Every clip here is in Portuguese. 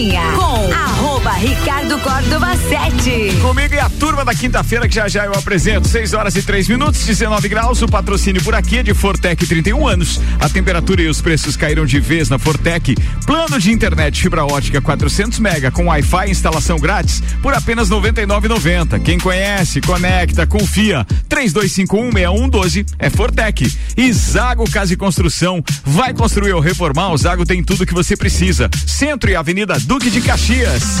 Cozinha Córdova 7. Comigo e a turma da quinta-feira que já já eu apresento. 6 horas e 3 minutos, 19 graus. O patrocínio por aqui é de Fortec 31 anos. A temperatura e os preços caíram de vez na Fortec. Plano de internet fibra ótica 400 mega com Wi-Fi e instalação grátis por apenas 99,90. Quem conhece, conecta, confia. 32516112 é Fortec. E Zago Casa e Construção. Vai construir ou reformar? O Zago tem tudo que você precisa. Centro e Avenida Duque de Caxias.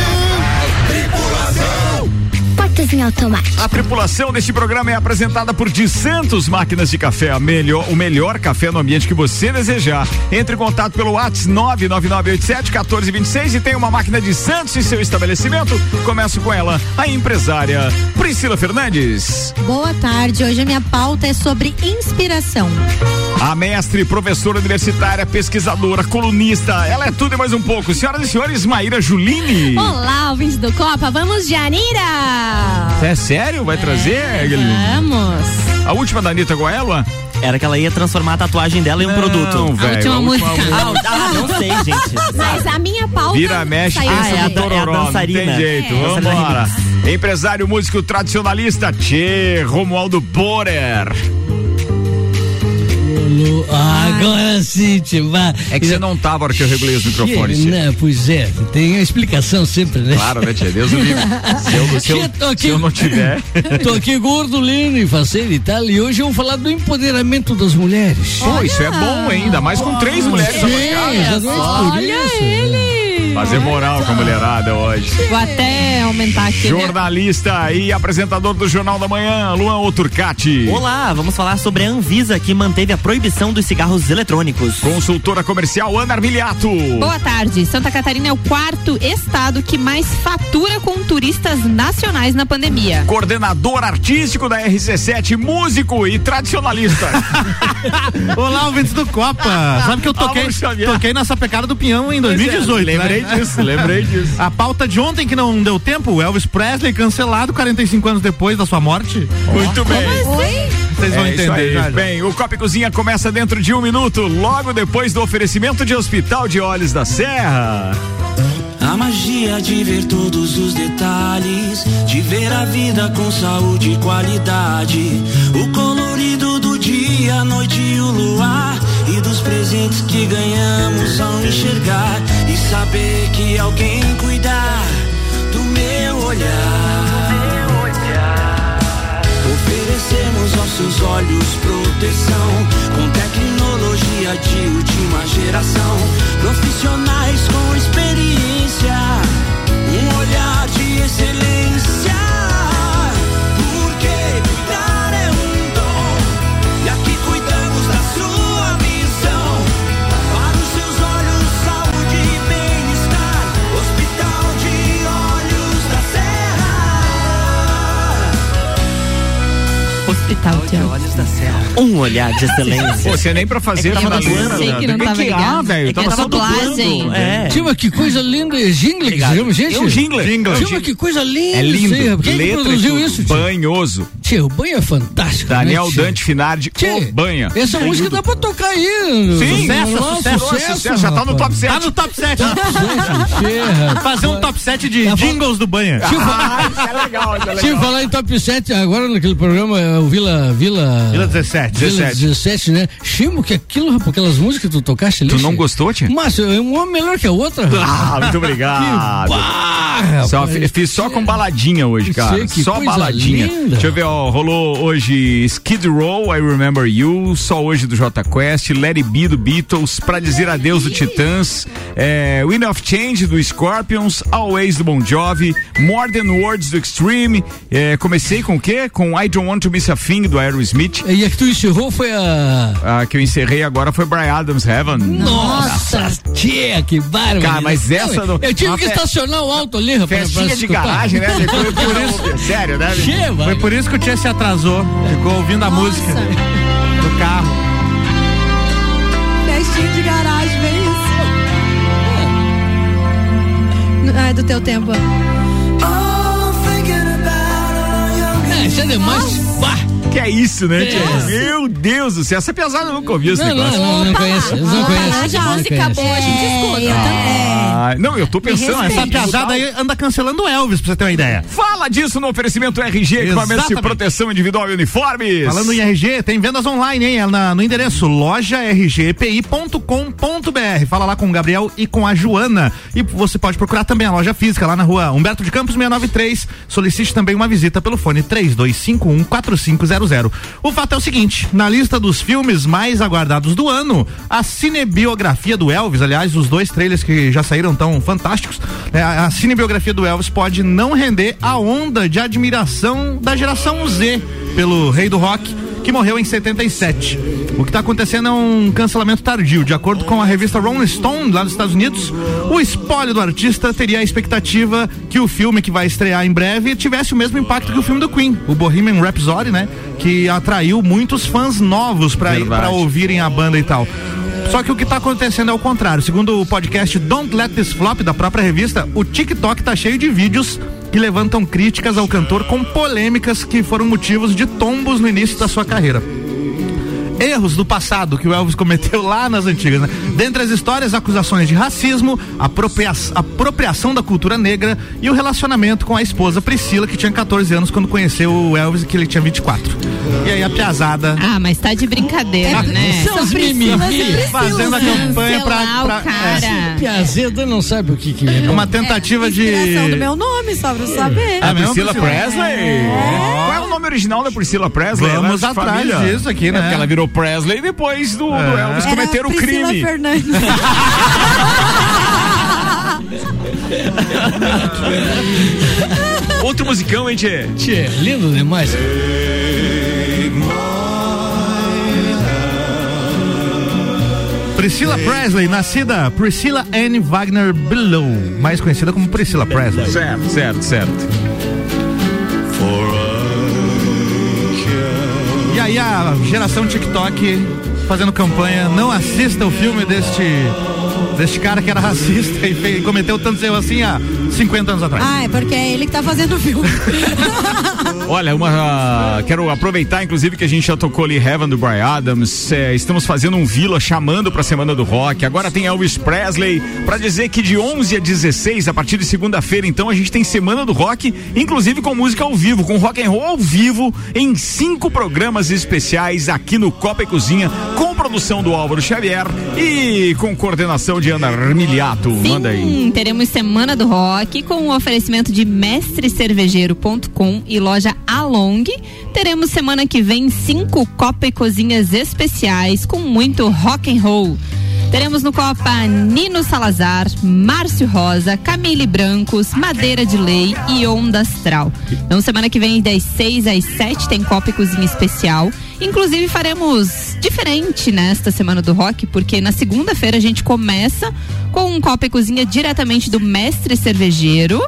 Em automático. A tripulação deste programa é apresentada por de Santos Máquinas de Café, a melhor, o melhor café no ambiente que você desejar. Entre em contato pelo WhatsApp 99987-1426 e tem uma máquina de Santos em seu estabelecimento. Começo com ela, a empresária Priscila Fernandes. Boa tarde. Hoje a minha pauta é sobre inspiração. A mestre, professora universitária, pesquisadora, colunista, ela é tudo e mais um pouco. Senhoras e senhores, Maíra Juline. Olá, ouvintes do Copa, vamos de Anira! É sério? Vai trazer? Vamos! A última da Anitta Goelua? Era que ela ia transformar a tatuagem dela em um Não, produto. velho, a última a última música. Ah, ah, não sei, gente. Mas a minha pauta. Vira, mexe, pensa Ah, é a no dan- é a tororó, não dançarina. tem jeito, É. vambora. Empresário, músico tradicionalista, Tchê, Romualdo Borer. Agora sim, Timar. É que você não tava hora que eu regulei os microfones, Tchê. Não, pois é, tem a explicação sempre, né? Claro, né, Tchê? Deus o livre. Se eu, se eu- se eu não tiver. Tô aqui gordo, lindo e faceiro e tal, e hoje eu vou falar do empoderamento das mulheres. Pô, isso é bom? Ainda mais com três mulheres abaixadas. por Olha isso. ele! Fazer moral com a mulherada hoje. Vou até aumentar aqui. né? Jornalista e apresentador do Jornal da Manhã, Luan Oturcati. Olá, vamos falar sobre a Anvisa que manteve a proibição dos cigarros eletrônicos. Consultora comercial Ana Armiliato. Boa tarde. Santa Catarina é o quarto estado que mais fatura com turistas nacionais na pandemia. Coordenador artístico da RC7, músico e tradicionalista. Olá, ouvintes do Copa. Sabe que eu toquei, toquei nessa pecada do pinhão em 2018. lembrei né? Disso, lembrei disso. A pauta de ontem que não deu tempo, o Elvis Presley cancelado 45 anos depois da sua morte. Muito bem. Oi? Vocês vão É isso entender aí. Bem, o Copa Cozinha começa dentro de um minuto, logo depois do oferecimento de Hospital de Olhos da Serra. A magia de ver todos os detalhes, de ver a vida com saúde e qualidade. O colorido do dia, a noite e o luar. Presentes que ganhamos ao enxergar. E saber que alguém cuidar do meu olhar. Oferecemos aos seus olhos proteção com tecnologia de última geração. Profissionais com experiência, um olhar de excelência. Hospital Serra. Um olhar de excelência. Pô, você nem pra fazer É que tava dublando, né? sei que não tava que ligado. velho. É que Tava dublagem. dublando. É. Tima, que coisa linda, é jingle gente? É um jingle. Tima, que coisa linda. É lindo. Quem produziu isso? Banhoso. Tia, o banho é fantástico. Daniel né? Dante Finardi, o banha. Essa música dá pra tocar aí. Sim, sucesso, sucesso, sucesso, sucesso, já tá no top 7. Tá no top 7. Tia, Fazer um top 7 de Tá jingles do banha. Ah, isso é legal, isso é falar em top 7 agora naquele programa, é o Vila. Vila. Vila 17. Vila 17. 17, né? Chimo, que aquilo, rapaz, aquelas músicas que tu tocaste ali. Tu não gostou, tia? Mas é um homem melhor que a outra. Ah, muito obrigado. Barra, Só, fiz só com baladinha hoje, cara. Sei, que só coisa baladinha. linda. Deixa eu ver, ó. Rolou hoje Skid Row, I Remember You. Só hoje do J Quest. Let It Be do Beatles. Pra dizer adeus do Titãs. É, Wind of Change do Scorpions. Always do Bon Jovi. More Than Words do Extreme. É, comecei com o quê? Com I Don't Want to Miss a Thing do Aerosmith. E a que tu encerrou foi a. A que eu encerrei agora foi Brian Adams Heaven. Nossa, tia, que bárbaro. Cara, mas essa não- Eu tive que fe- estacionar o alto ali, rapaz. Festinha pra de escutar. garagem, né? Foi por isso. Sério, né? Foi por isso que o Se atrasou. Ficou ouvindo a música do carro. Festinha de garagem, vem isso. Ai, do teu tempo. É, isso é demais. Bah! Que é isso, né, tia? Meu Deus do céu, essa pesada eu nunca ouvi esse Não, não, negócio. não, não conheço. Eles não eles não música boa, a gente escuta. eu também. Ah, não, eu tô pensando essa Essa piazada aí anda cancelando o Elvis, pra você ter uma ideia. Fala disso no oferecimento RG, equipamentos de proteção individual e uniformes. Falando em RG, tem vendas online, hein? É na- no endereço lojargpi.com.br. Fala lá com o Gabriel e com a Joana. E você pode procurar também a loja física lá na rua Humberto de Campos 693. Solicite também uma visita pelo fone 32514500. O fato é o seguinte: na lista dos filmes mais aguardados do ano, a cinebiografia do Elvis, aliás, os dois trailers que já saíram tão fantásticos, né, a a cinebiografia do Elvis pode não render a onda de admiração da geração Z pelo rei do rock que morreu em 77. O que está acontecendo é um cancelamento tardio. De acordo com a revista Rolling Stone, lá dos Estados Unidos, o espólio do artista teria a expectativa que o filme que vai estrear em breve tivesse o mesmo impacto que o filme do Queen, o Bohemian Rhapsody, né? Que atraiu muitos fãs novos para ouvirem a banda e tal. Só que o que está acontecendo é o contrário. Segundo o podcast Don't Let This Flop da própria revista, o TikTok tá cheio de vídeos que levantam críticas ao cantor com polêmicas que foram motivos de tombos no início da sua carreira erros do passado que o Elvis cometeu lá nas antigas. Né? Dentre as histórias, acusações de racismo, apropria apropriação da cultura negra e o relacionamento com a esposa Priscila, que tinha 14 anos quando conheceu o Elvis, que ele tinha 24. E aí a piazada Ah, mas tá de brincadeira, né? São os mimimi. fazendo a campanha pra. Pra- cara. Piazeda não sabe o que que é. é uma tentativa de. Inspiração do meu nome, só pra saber. A É mesmo, Priscila? Presley? Qual é o nome original da Priscila Presley? Vamos é de atrás família. disso aqui, É né? porque ela virou Presley depois do, do É. Elvis cometer o Priscila crime. Fernandes. Outro musicão, hein, Tchê? Tchê, lindo demais. Priscila Presley, nascida Priscilla Anne Wagner Below, mais conhecida como Priscila Presley. Certo, certo, certo. E aí a geração TikTok fazendo campanha, não assista o filme deste deste cara que era racista e fez- cometeu tantos erros assim há 50 anos atrás. Ah, é porque é ele que tá fazendo o filme. Olha, uma. Quero aproveitar, inclusive, que a gente já tocou ali Heaven do Brian Adams. é, estamos fazendo um Vila chamando pra Semana do Rock. Agora tem Elvis Presley. Pra dizer que de 11 a 16, a partir de segunda-feira, então, a gente tem Semana do Rock, inclusive com música ao vivo, com rock and roll ao vivo, em cinco programas especiais aqui no Copa e Cozinha, com produção do Álvaro Xavier e com coordenação de Ana Armiliato. Manda aí. Teremos Semana do Rock com o oferecimento de mestrecervejeiro.com e loja Along. Teremos semana que vem cinco Copa e Cozinhas especiais com muito rock and roll. Teremos no Copa Nino Salazar, Márcio Rosa, Camille Brancos, Madeira de Lei e Onda Astral. Então, semana que vem, das 6 às 7, tem Copa e Cozinha especial. Inclusive, faremos diferente nesta Semana do Rock, porque na segunda-feira a gente começa com um Copa e Cozinha diretamente do Mestre Cervejeiro.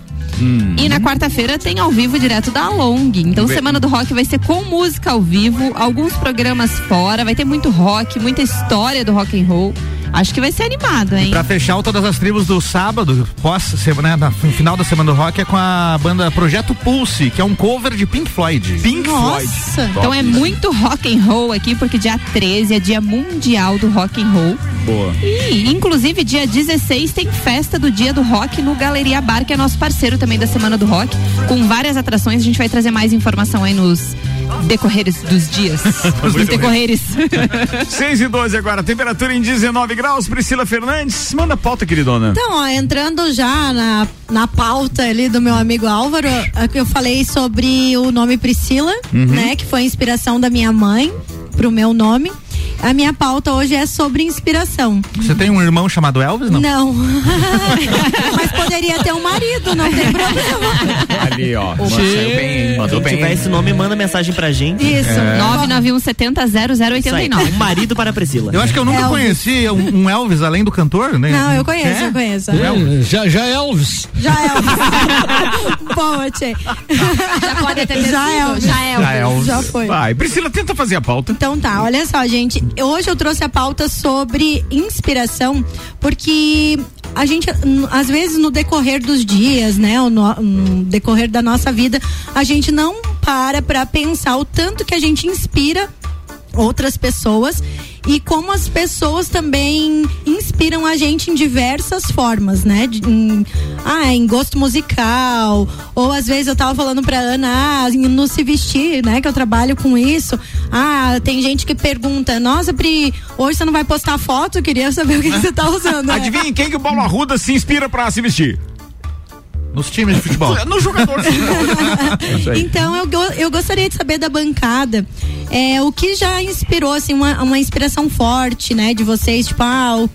E na quarta-feira tem ao vivo direto da Long. Então, Semana do Rock vai ser com música ao vivo, alguns programas fora, vai ter muito rock, muita história do rock and roll. Acho que vai ser animado, hein? Pra fechar o todas as tribos do sábado, pós semana, né, no final da semana do rock, é com a banda Projeto Pulse, que é um cover de Pink Floyd. Pink Floyd. Nossa. Então é muito rock and roll aqui, porque dia 13 é dia mundial do rock and roll. Boa. E, inclusive, dia 16 tem festa do Dia do Rock no Galeria Bar, que é nosso parceiro também da Semana do Rock, com várias atrações. A gente vai trazer mais informação aí nos decorreres dos dias. bem. decorreres. 6 e 12 agora, temperatura em 19 graus. Priscila Fernandes, manda a pauta, queridona. Então, ó, entrando já na, na pauta ali do meu amigo Álvaro, é que eu falei sobre o nome Priscila, Uhum. né? Que foi a inspiração da minha mãe pro meu nome. A minha pauta hoje é sobre inspiração. Você tem um irmão chamado Elvis, não? Não. Mas poderia ter um marido, não tem problema. Ali, ó. Saiu bem, mandou Se bem. tiver esse nome, manda mensagem pra gente. Isso. É. 991 70 Isso aí, 0089. um marido para a Priscila. Eu acho que eu nunca Elvis. conheci um, um Elvis além do cantor, né? Não, eu conheço, É? eu conheço. É, já, já é Elvis. Já é Elvis. Boa, Tchê. Já pode ter Já é Elvis. Já é Já é Elvis. Já foi. Vai, Priscila, tenta fazer a pauta. Então tá, olha só, gente. Hoje eu trouxe a pauta sobre inspiração, porque a gente, às vezes, no decorrer dos dias, né? No, no decorrer da nossa vida, a gente não para pra pensar o tanto que a gente inspira outras pessoas e como as pessoas também inspiram a gente em diversas formas, né? De- em, ah, em gosto musical, ou às vezes eu tava falando pra Ana, ah, no se vestir, né? Que eu trabalho com isso. Ah, tem gente que pergunta, nossa, Pri, hoje você não vai postar foto? Queria saber o que, que você tá usando. Adivinha em quem que o Paulo Arruda se inspira pra se vestir? Nos times de futebol. No jogador de futebol. É. Então eu, eu gostaria de saber da bancada é, o que já inspirou assim uma, uma inspiração forte, né, de vocês, tipo, ah,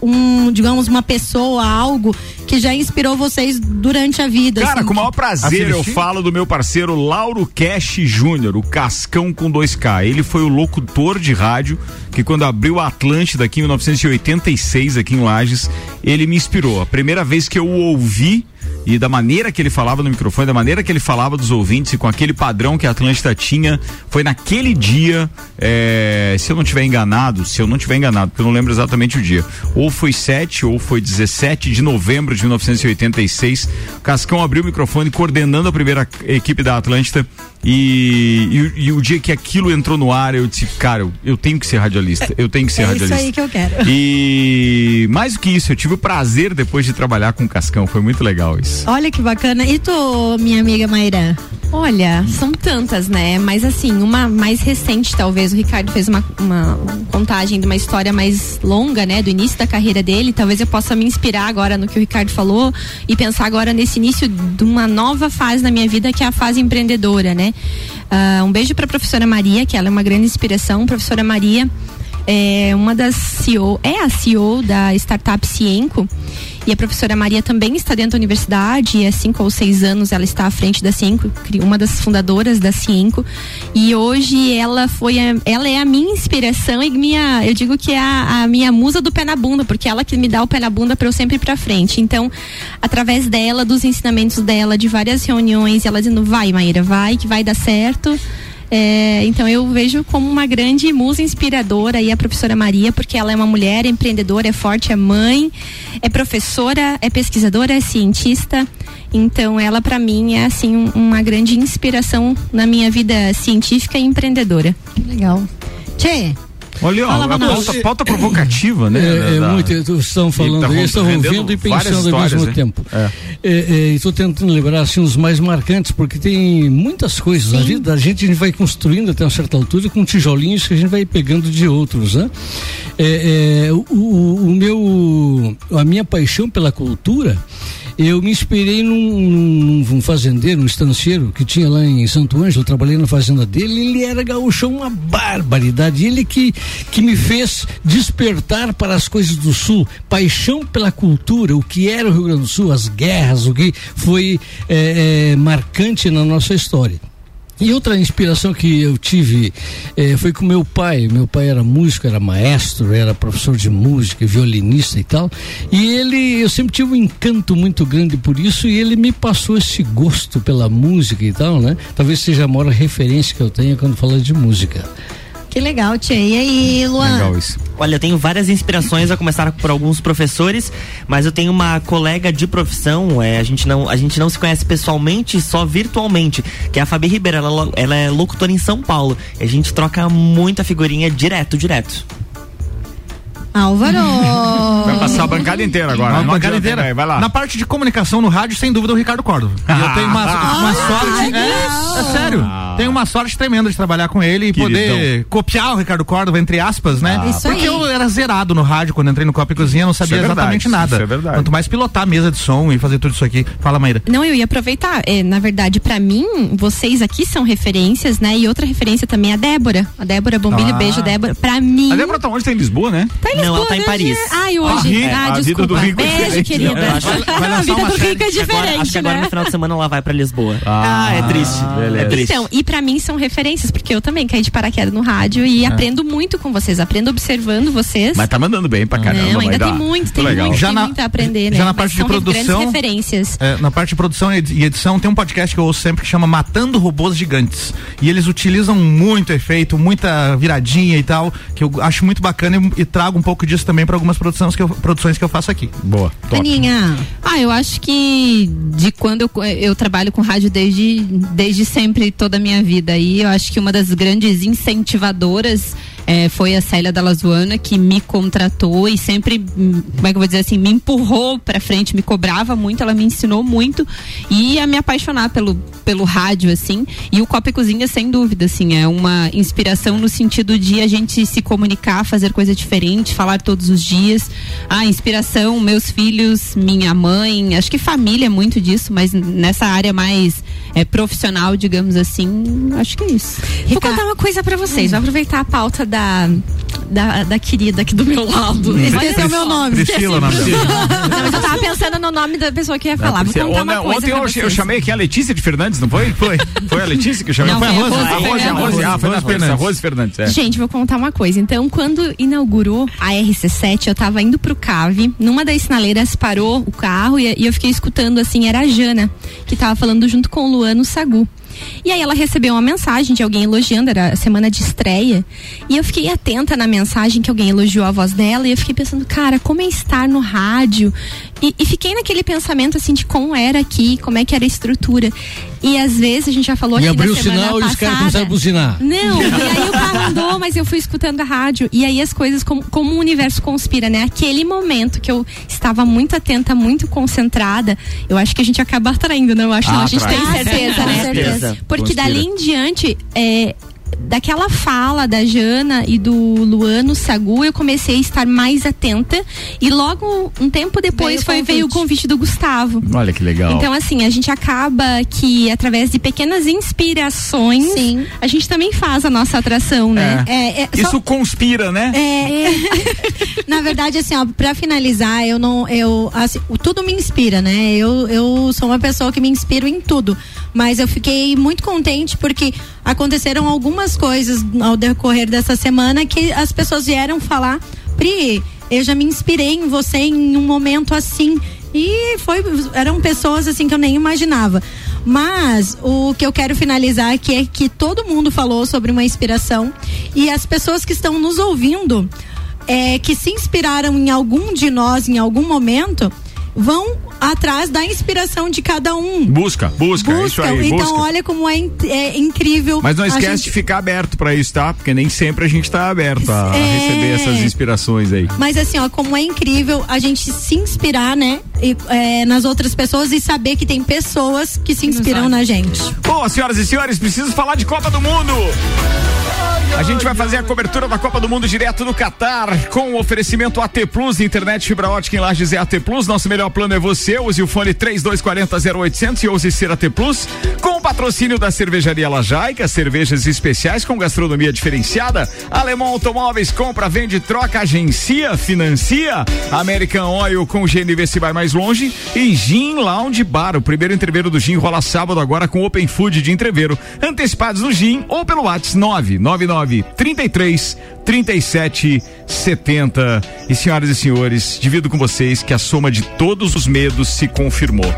um, digamos uma pessoa, algo que já inspirou vocês durante a vida. Cara, assim, com o maior prazer eu falo do meu parceiro Lauro Cash Júnior, o Cascão com 2K. Ele foi o locutor de rádio que quando abriu a Atlântida aqui em 1986 aqui em Lages, ele me inspirou. A primeira vez que eu o ouvi e da maneira que ele falava no microfone, da maneira que ele falava dos ouvintes e com aquele padrão que a Atlântida tinha, foi naquele dia, é, se eu não tiver enganado, se eu não tiver enganado, porque eu não lembro exatamente o dia, ou foi 7 ou foi 17 de novembro de 1986, Cascão abriu o microfone coordenando a primeira equipe da Atlântida e, e- e o dia que aquilo entrou no ar, eu disse, cara, eu, eu tenho que ser radialista, eu tenho que ser é isso radialista. aí que eu quero. E mais do que isso, eu tive o prazer depois de trabalhar com o Cascão, foi muito legal isso. Olha que bacana. E tu, minha amiga Maíra? Olha, são tantas, né? Mas assim, uma mais recente, talvez. O Ricardo fez uma, uma contagem de uma história mais longa, né? Do início da carreira dele. Talvez eu possa me inspirar agora no que o Ricardo falou e pensar agora nesse início de uma nova fase na minha vida, que é a fase empreendedora, né? Ah, um beijo para a professora Maria, que ela é uma grande inspiração. Professora Maria é uma das CEO, é a CEO da startup Cienco. E a professora Maria também está dentro da universidade, e há cinco ou seis anos ela está à frente da Cienco, uma das fundadoras da Cienco. E hoje ela foi a- ela é a minha inspiração e minha, eu digo que é a, a minha musa do pé na bunda, porque ela que me dá o pé na bunda para eu sempre ir para frente. Então, através dela, dos ensinamentos dela, de várias reuniões, ela dizendo: "Vai, Maíra, vai que vai dar certo". É, então eu vejo como uma grande musa inspiradora aí a professora Maria, porque ela é uma mulher empreendedora, é forte, é mãe, é professora, é pesquisadora, é cientista. Então ela para mim é assim um- uma grande inspiração na minha vida científica e empreendedora. Legal. Tchê, Olha, ó, a pauta, pauta provocativa, né? É, é da- muito, estão falando tá aí, estão ouvindo e pensando ao mesmo né? tempo. É. Estou tentando lembrar assim, os mais marcantes, porque tem muitas coisas. Na vida da gente, a gente vai construindo até uma certa altura com tijolinhos que a gente vai pegando de outros, né? É, é, o- o meu, a minha paixão pela cultura, eu me inspirei num, num- num fazendeiro, um estanceiro que tinha lá em Santo Ângelo, trabalhei na fazenda dele, ele era gaúchão, uma barbaridade. Ele que, que me fez despertar para as coisas do Sul, paixão pela cultura, o que era o Rio Grande do Sul, as guerras, o que foi eh, eh, marcante na nossa história. E outra inspiração que eu tive eh, foi com meu pai. Meu pai era músico, era maestro, era professor de música, violinista e tal. E ele, eu sempre tive um encanto muito grande por isso e ele me passou esse gosto pela música e tal, né? Talvez seja a maior referência que eu tenho quando falo de música. Que legal, Tchê. E aí, Luan? Legal isso. Olha, eu tenho várias inspirações, a começar por alguns professores, mas eu tenho uma colega de profissão, é, a, gente não, a gente não se conhece pessoalmente, só virtualmente, que é a Fabi Ribeiro, ela, lo- ela é locutora em São Paulo, e a gente troca muita figurinha direto, direto. Álvaro. Vai passar a bancada inteira agora. Não bancada adianta, inteira. vai, vai lá. Na parte de comunicação no rádio, sem dúvida, o Ricardo Córdova. E eu tenho uma, uma sorte. É, é sério. Tenho uma sorte tremenda de trabalhar com ele e Queridão. poder copiar o Ricardo Córdova, entre aspas, né? Isso Porque aí. eu era zerado no rádio quando entrei no Copa e Cozinha, não sabia é verdade, exatamente nada. isso é verdade. Quanto mais pilotar a mesa de som e fazer tudo isso aqui. Fala, Maíra. Não, eu ia aproveitar. É, na verdade, pra mim, vocês aqui são referências, né? E outra referência também é a Débora. A Débora Bombilho, Ah. beijo, Débora. Pra mim. A Débora tá onde? Tá em Lisboa, né? Tá em Não, ela tá em né, Paris. Ai, hoje. Ah, ah, a vida desculpa. do rico é Beijo, diferente, querida. né? Acho- vai lançar a vida do série. rico é que agora, diferente, acho que agora né? no final de semana ela vai pra Lisboa. Ah, é triste. beleza. É triste. Então, e pra mim são referências, porque eu também caí de paraquedas no rádio e aprendo muito com vocês, aprendo observando vocês. Mas tá mandando bem pra caramba. Não, ainda tem muito, tem legal. muito, Já tem na- muito a aprender, né? já na Mas parte de produção- grandes referências. É, na parte de produção e e edição, tem um podcast que eu ouço sempre que chama Matando Robôs Gigantes. E eles utilizam muito efeito, muita viradinha e tal, que eu acho muito bacana e, e trago um pouco pouco disso também para algumas produções que, eu, produções que eu faço aqui. Boa. Aninha. Ah, eu acho que de quando eu, eu trabalho com rádio desde, desde sempre, toda a minha vida. E eu acho que uma das grandes incentivadoras é, foi a Célia Dalazuana que me contratou e sempre, como é que eu vou dizer assim, me empurrou pra frente, me cobrava muito, ela me ensinou muito e a me apaixonar pelo, pelo rádio, assim. E o Copa e Cozinha, sem dúvida, assim, é uma inspiração no sentido de a gente se comunicar, fazer coisa diferente, falar todos os dias. A inspiração, meus filhos, minha mãe, acho que família é muito disso, mas nessa área mais é, profissional, digamos assim, acho que é isso. Vou contar uma coisa pra vocês, vou aproveitar a pauta da, da, da querida aqui do meu lado. Esqueceu meu nome. Priscila, nome dela. Não, mas eu tava pensando no nome da pessoa que ia falar. Vou contar uma não, coisa Ontem eu, eu vocês. chamei aqui a Letícia de Fernandes, não foi? Foi. Foi a Letícia que eu chamei? Não, foi a Rose. A Rose, a Rose. Fernandes. Ah, foi a Rose Fernandes. Rose Fernandes. É. Gente, vou contar uma coisa. Então, quando inaugurou a RC7, eu tava indo pro CAV, numa das sinaleiras parou o carro e, e eu fiquei escutando assim, era a Jana, que tava falando junto com o Luano Sagu. E aí ela recebeu uma mensagem de alguém elogiando, era a semana de estreia. E eu fiquei atenta na mensagem que alguém elogiou a voz dela e eu fiquei pensando, cara, como é estar no rádio? E, e fiquei naquele pensamento assim de como era aqui, como é que era a estrutura. E às vezes a gente já falou E aqui abriu na o semana sinal e os caras passada- começaram a buzinar. não, e aí o carro andou, mas eu fui escutando a rádio. E aí as coisas, como, como o universo conspira, né? Aquele momento que eu estava muito atenta, muito concentrada, eu acho que a gente acaba atraindo, não? Eu acho, não, a gente atrai. tem certeza, Com né? certeza. Porque Conspira. dali em diante, é, daquela fala da Jana e do Luano Sagu, eu comecei a estar mais atenta. E logo, um tempo depois, Veio o foi, veio o convite. convite do Gustavo. Olha que legal. Então, assim, a gente acaba que, através de pequenas inspirações, Sim. a gente também faz a nossa atração, né? É, é, só- Isso conspira, né? É, na verdade, assim, ó, pra finalizar, eu não, eu, assim, tudo me inspira, né? Eu, eu sou uma pessoa que me inspiro em tudo, mas eu fiquei muito contente porque aconteceram algumas coisas ao decorrer dessa semana que as pessoas vieram falar, Pri, eu já me inspirei em você em um momento assim. E foi, eram pessoas assim que eu nem imaginava. Mas o que eu quero finalizar aqui é que todo mundo falou sobre uma inspiração e as pessoas que estão nos ouvindo, é, que se inspiraram em algum de nós em algum momento, vão atrás da inspiração de cada um. Busca, busca, é isso aí, então, busca. olha como é, in- é incrível. Mas não a esquece gente- de ficar aberto pra isso, tá? Porque nem sempre a gente tá aberto a, a É. receber essas inspirações aí. Mas assim, ó, como é incrível a gente se inspirar, né? E, é, nas outras pessoas e saber que tem pessoas que se inspiram na gente. Bom, senhoras e senhores, preciso falar de Copa do Mundo. A gente vai fazer a cobertura da Copa do Mundo direto do Catar com o oferecimento AT Plus, internet fibra ótica em Lages é AT Plus. Nosso melhor plano é você. Use o fone 3240 0800 e use ser AT Plus. Com o patrocínio da cervejaria Lajaica, cervejas especiais com gastronomia diferenciada. Alemão Automóveis compra, vende, troca, agencia, financia. American Oil com GNV se vai mais longe. E Gin Lounge Bar. O primeiro entreveiro do Gin rola sábado agora com Open Food de entreveiro. Antecipados no Gin ou pelo WhatsApp 999 33 37 70. E senhoras e senhores, divido com vocês que a soma de todos os medos se confirmou.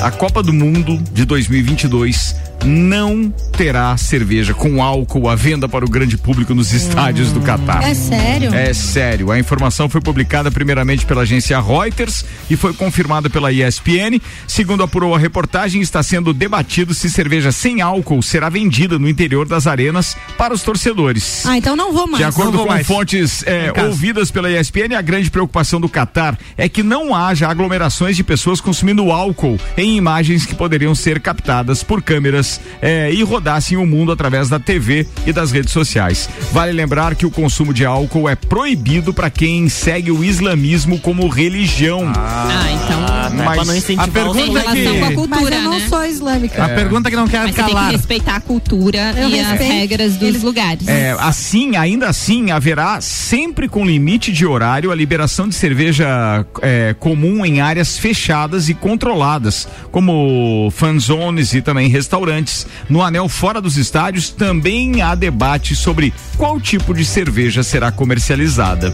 A Copa do Mundo de 2022 não terá cerveja com álcool à venda para o grande público nos estádios do Catar. É sério? É sério. A informação foi publicada primeiramente pela agência Reuters e foi confirmada pela ESPN. Segundo apurou a reportagem, está sendo debatido se cerveja sem álcool será vendida no interior das arenas para os torcedores. Ah, então não vou mais. De acordo com mais. fontes é, ouvidas pela ESPN, a grande preocupação do Catar é que não haja aglomerações de pessoas consumindo álcool em imagens que poderiam ser captadas por câmeras é, e rodassem o mundo através da TV e das redes sociais. Vale lembrar que o consumo de álcool é proibido para quem segue o islamismo como religião. Ah, então. É Mas pra não a pergunta é relação que- com a Mas cultura, eu não né? sou islâmica. A pergunta que não quer Mas você tem que calar. respeitar a cultura Eu e as respeito. regras dos lugares. É, assim, ainda assim, haverá sempre com limite de horário a liberação de cerveja é, comum em áreas fechadas e controladas, como fanzones e também restaurantes. No anel fora dos estádios também há debate sobre qual tipo de cerveja será comercializada.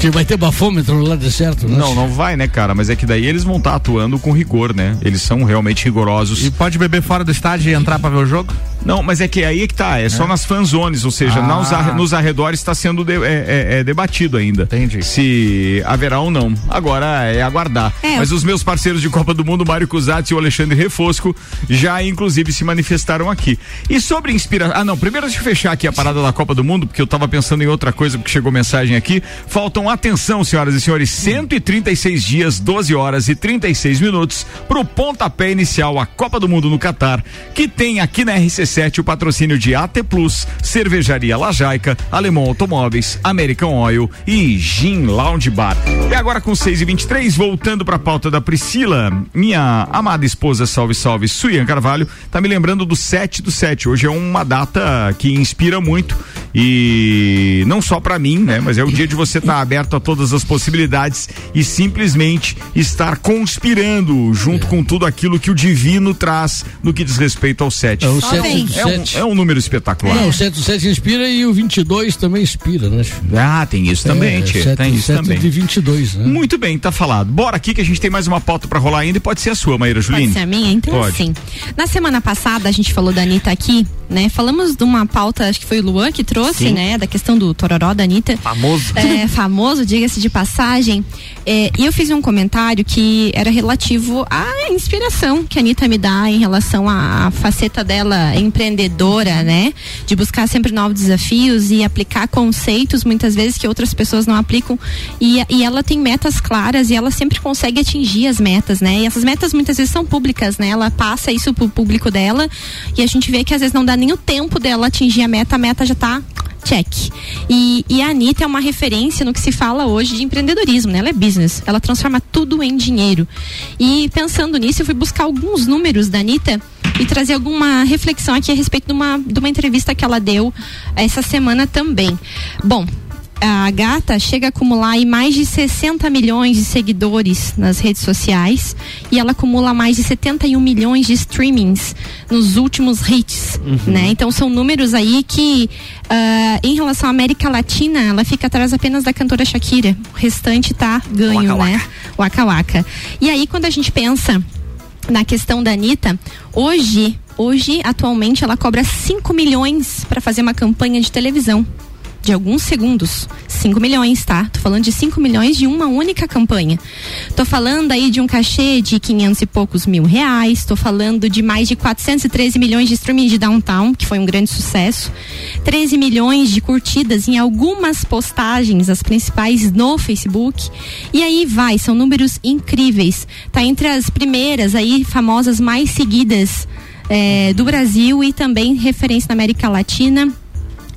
Que vai ter bafômetro lá de certo, né? Não, não vai, né, cara? Mas é que daí eles vão estar atuando com rigor, né? Eles são realmente rigorosos. E pode beber fora do estádio e entrar pra ver o jogo? Não, mas é que aí é que tá, é, só nas fanzones, ou seja, Ah. nos, arre- nos arredores está sendo de- é, é- é debatido ainda. Entendi. Se haverá ou não. Agora é aguardar. É. Mas os meus parceiros de Copa do Mundo, Mário E o Alexandre Refosco, já inclusive se manifestaram aqui. E sobre inspiração. Ah, não, primeiro deixa eu fechar aqui a parada da Copa do Mundo, porque eu tava pensando em outra coisa, porque chegou mensagem aqui. Faltam atenção, senhoras e senhores, 136 dias, 12 horas e 36 minutos pro pontapé inicial a Copa do Mundo no Catar, que tem aqui na RC7 o patrocínio de AT Plus, Cervejaria Lajaica, Alemão Automóveis, American Oil e Gin Lounge Bar. E agora com 6 e 23 voltando pra pauta da Priscila, minha amada esposa, salve, salve, Suian Carvalho, tá me lembrando do 7 do 7. Hoje é uma data que inspira muito e não só pra mim, né? Mas é o dia de você estar aberto a todas as possibilidades e simplesmente estar conspirando junto com tudo aquilo que o divino traz no que diz respeito ao 7. É o Só 7 vem. do É um, 7. é um número espetacular. Não, o 7 do 7 inspira e o 22 também inspira, né? Ah, tem isso também, é, tia. 7, Tem isso 7 também. de 22, né? Muito bem, tá falado. Bora aqui que a gente tem mais uma pauta pra rolar ainda e pode ser a sua, Maíra Juline. Pode ser a minha? Então, Pode. assim. Na semana passada, a gente falou da Anitta aqui, né? Falamos de uma pauta, acho que foi o Luan que trouxe, Sim. né? Da questão do tororó da Anitta. Famoso. É, famoso, diga-se de passagem. É, e eu fiz um comentário que era relativo à inspiração que a Anitta me dá em relação à, à faceta dela empreendedora, né? De buscar sempre novos desafios e aplicar conceitos, muitas vezes, que outras pessoas não aplicam. E, e ela tem metas claras e ela sempre consegue atingir as metas, né? E essas metas muitas vezes são públicas, né? Ela passa isso pro público dela e a gente vê que às vezes não dá nem o tempo dela atingir a meta, a meta já tá check. E, e a Anitta é uma referência no que se fala hoje de empreendedorismo, né? Ela é business, ela transforma tudo em dinheiro. E pensando nisso, eu fui buscar alguns números da Anitta e trazer alguma reflexão aqui a respeito de uma, de uma entrevista que ela deu essa semana também. Bom, a gata chega a acumular aí mais de 60 milhões de seguidores nas redes sociais e ela acumula mais de 71 milhões de streamings nos últimos hits, né? Então são números aí que ah, em relação à América Latina, ela fica atrás apenas da cantora Shakira. O restante tá ganho, Waka né? Waka Waka. E aí quando a gente pensa na questão da Anitta, hoje, hoje, atualmente, ela cobra 5 milhões para fazer uma campanha de televisão. De alguns segundos. 5 milhões, tá? Tô falando de 5 milhões de uma única campanha. Tô falando aí de um cachê de 500 e poucos mil reais. Tô falando de mais de 413 milhões de streaming de Downtown, que foi um grande sucesso. 13 milhões de curtidas em algumas postagens, as principais no Facebook. E aí vai, são números incríveis. Tá entre as primeiras aí, famosas mais seguidas eh, do Brasil e também referência na América Latina.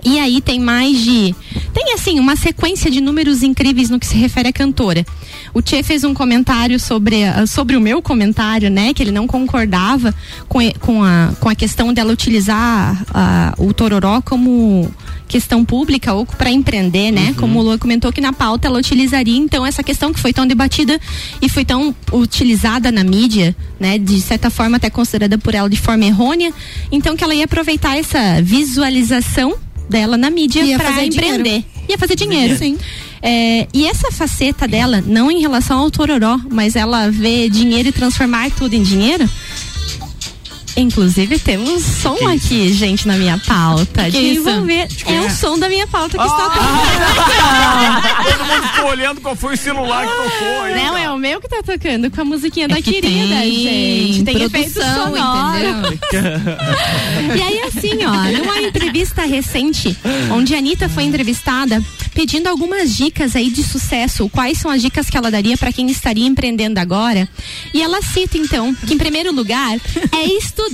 E aí tem mais de. Tem assim, uma sequência de números incríveis no que se refere à cantora. O Tchê fez um comentário sobre, a- sobre o meu comentário, né? Que ele não concordava com, com, a, com a questão dela utilizar ah, o Tororó como questão pública ou para empreender, né? Como o Lua comentou que na pauta ela utilizaria então essa questão que foi tão debatida e foi tão utilizada na mídia, né? De certa forma até considerada por ela de forma errônea, então que ela ia aproveitar essa visualização dela na mídia Ia para empreender. dinheiro. Ia fazer dinheiro. Sim. É, e essa faceta dela, não em relação ao Tororó, mas ela vê dinheiro e transformar tudo em dinheiro. Inclusive temos som aqui, gente, na minha pauta. Que de isso? envolver. É o som da minha pauta que está tocando. Todo mundo ficou olhando qual foi o celular que tocou aí. Não, é o meu que tá tocando com a musiquinha da É que querida, tem gente. Tem efeito produção, sonoro. E aí, assim, ó, numa entrevista recente, onde a Anitta foi entrevistada, pedindo algumas dicas aí de sucesso, quais são as dicas que ela daria para quem estaria empreendendo agora. E ela cita, então, que em primeiro lugar é estudar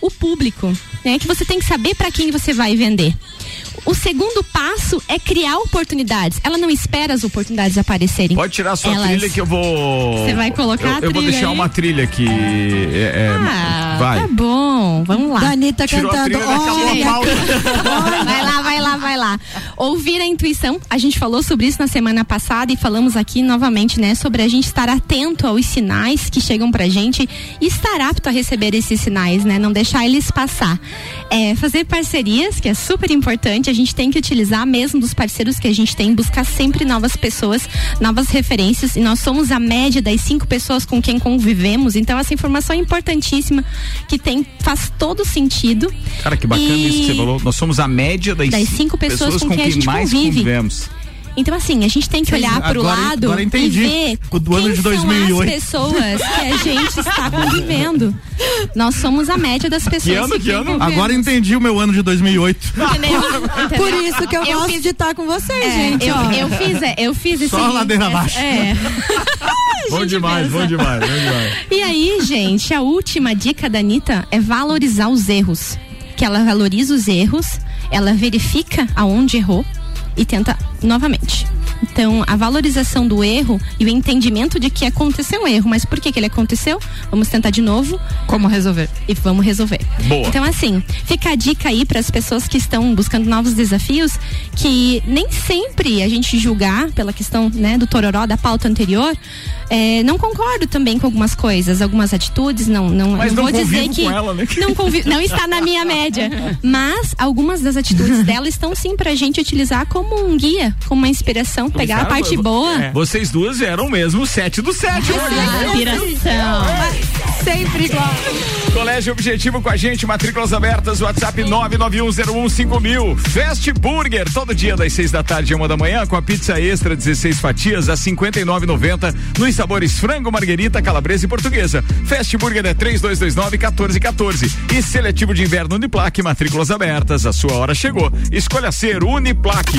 o público, né? Que você tem que saber para quem você vai vender. O segundo passo é criar oportunidades. Ela não espera as oportunidades aparecerem. Pode tirar a sua Elas- trilha que eu vou. Você vai colocar eu, a Eu vou trilha deixar aí? uma trilha aqui. É, é, Ah, vai. tá bom, vamos lá. Da Anitta Tirou a cantando. trilha, acabou a. Vai lá, vai lá, vai vai lá. Ouvir a intuição, a gente falou sobre isso na semana passada e falamos aqui novamente, né, sobre a gente estar atento aos sinais que chegam pra gente e estar apto a receber esses sinais, né, não deixar eles passar. É, fazer parcerias, que é super importante, a gente tem que utilizar mesmo dos parceiros que a gente tem, buscar sempre novas pessoas, novas referências e nós somos a média das cinco pessoas com quem convivemos, então essa informação é importantíssima, que tem, faz todo sentido. Cara, que bacana E- isso que você falou. Nós somos a média das, Das cinco pessoas com quem a gente mais convive. convivemos. Então, assim, a gente tem que olhar pro agora- lado agora entendi. e ver O do ano quem de são 2008. as pessoas que a gente está convivendo. Nós somos a média das pessoas ano, com que quem ano? Agora entendi o meu ano de 2008. Entendeu? Entendeu? Por isso que eu, Eu gosto fiz- de estar com vocês, É, gente. eu, eu fiz, é, eu fiz esse. Só a ladeira abaixo. É. Bom demais, bom demais, bom demais. E aí, gente, a última dica da Anitta é valorizar os erros. Que ela valoriza os erros, ela verifica aonde errou e tenta novamente. Então, a valorização do erro e o entendimento de que aconteceu um erro, mas por que, que ele aconteceu? Vamos tentar de novo Como resolver? e vamos resolver. Boa. Então, assim, fica a dica aí para as pessoas que estão buscando novos desafios, que nem sempre a gente julgar pela questão né, do tororó da pauta anterior. é, não concordo também com algumas coisas, algumas atitudes, não, não, Mas não vou dizer convivo que com ela, né? não, convi- não está na minha média. Mas algumas das atitudes dela estão sim pra gente utilizar como um guia, como uma inspiração, pegar a parte boa. é, Vocês duas eram mesmo sete do sete. olha. Inspiração. Sempre igual. Colégio Objetivo com a gente, matrículas abertas, WhatsApp 991015000. Fast Burger, todo dia das seis da tarde e uma da manhã, com a pizza extra 16 fatias a 59,90 nos sabores frango, marguerita, calabresa e portuguesa. Fast Burger é 3229-1414. E seletivo de inverno Uniplaque, matrículas abertas. A sua hora chegou. Escolha ser Uniplaque.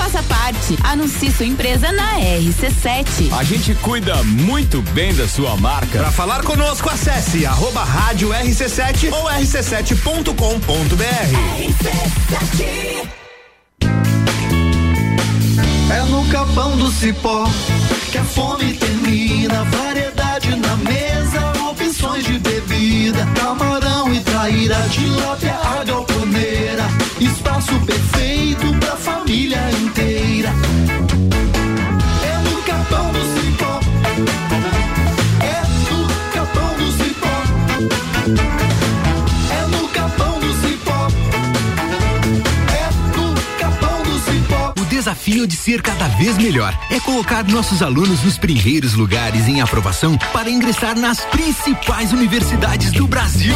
Faça parte. Anuncie sua empresa na RC7. A gente cuida muito bem da sua marca. Para falar conosco, acesse arroba rádio RC7 ou rc7.com.br. É no capão do cipó que a fome termina. Variedade na mesa, opções de bebida. Camarão e traíra, tilápia, a galponeira. Espaço perfeito pra família inteira. É no capão do cipó. É no capão do cipó. É no capão do cipó. É no capão do cipó. O desafio de ser cada vez melhor é colocar nossos alunos nos primeiros lugares em aprovação para ingressar nas principais universidades do Brasil.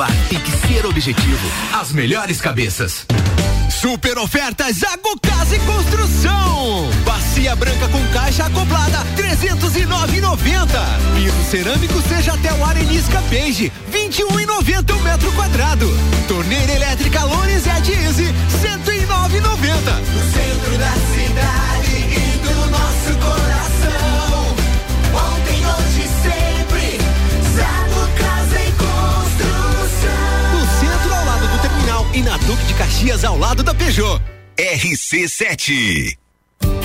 Aprovar tem que ser objetivo. As melhores cabeças. Super ofertas Zago Casa e Construção. Bacia branca com caixa acoplada, 309,90. Piso cerâmico seja até o arenisca beige, 21,90 o metro quadrado. Torneira elétrica Lorenzetti Easy, 109,90. No centro da cidade e do nosso coração. E na Duque de Caxias ao lado da Peugeot. RC7.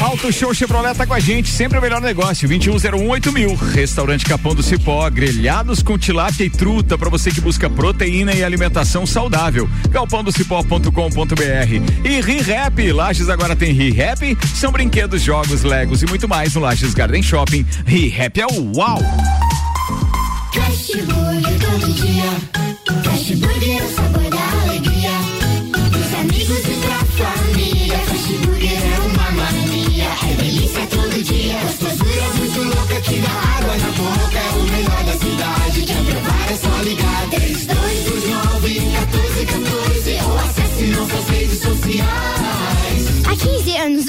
Auto Show Chevrolet tá com a gente, sempre o melhor negócio, 21018000. mil. Restaurante Capão do Cipó, grelhados com tilápia e truta para você que busca proteína e alimentação saudável. galpãodocipó.com.br. E ReHap, Lages agora tem ReHap, são brinquedos, jogos, legos e muito mais no Lages Garden Shopping. ReHap é o uau! Burger todo dia. Burger é o sabor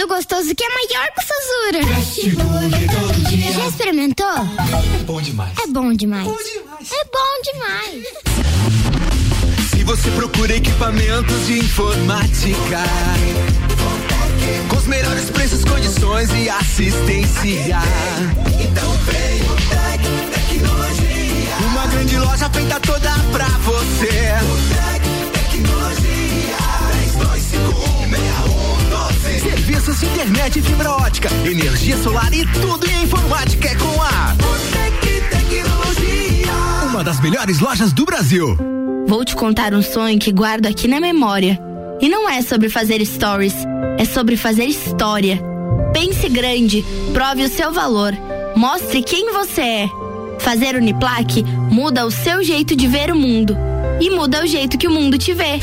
15 anos, o gostoso que é maior que o Sazura. Já experimentou? É bom demais. É bom demais. É bom demais. Se você procura equipamentos de informática, com os melhores preços, condições e assistência. Então vem o Tec Tecnologia. Uma grande loja feita toda pra você. Internet e fibra ótica, energia solar e tudo em informática é com a Tecnologia. Uma das melhores lojas do Brasil. Vou te contar um sonho que guardo aqui na memória. E não é sobre fazer stories, é sobre fazer história. Pense grande, prove o seu valor, mostre quem você é. Fazer Uniplaque muda o seu jeito de ver o mundo e muda o jeito que o mundo te vê.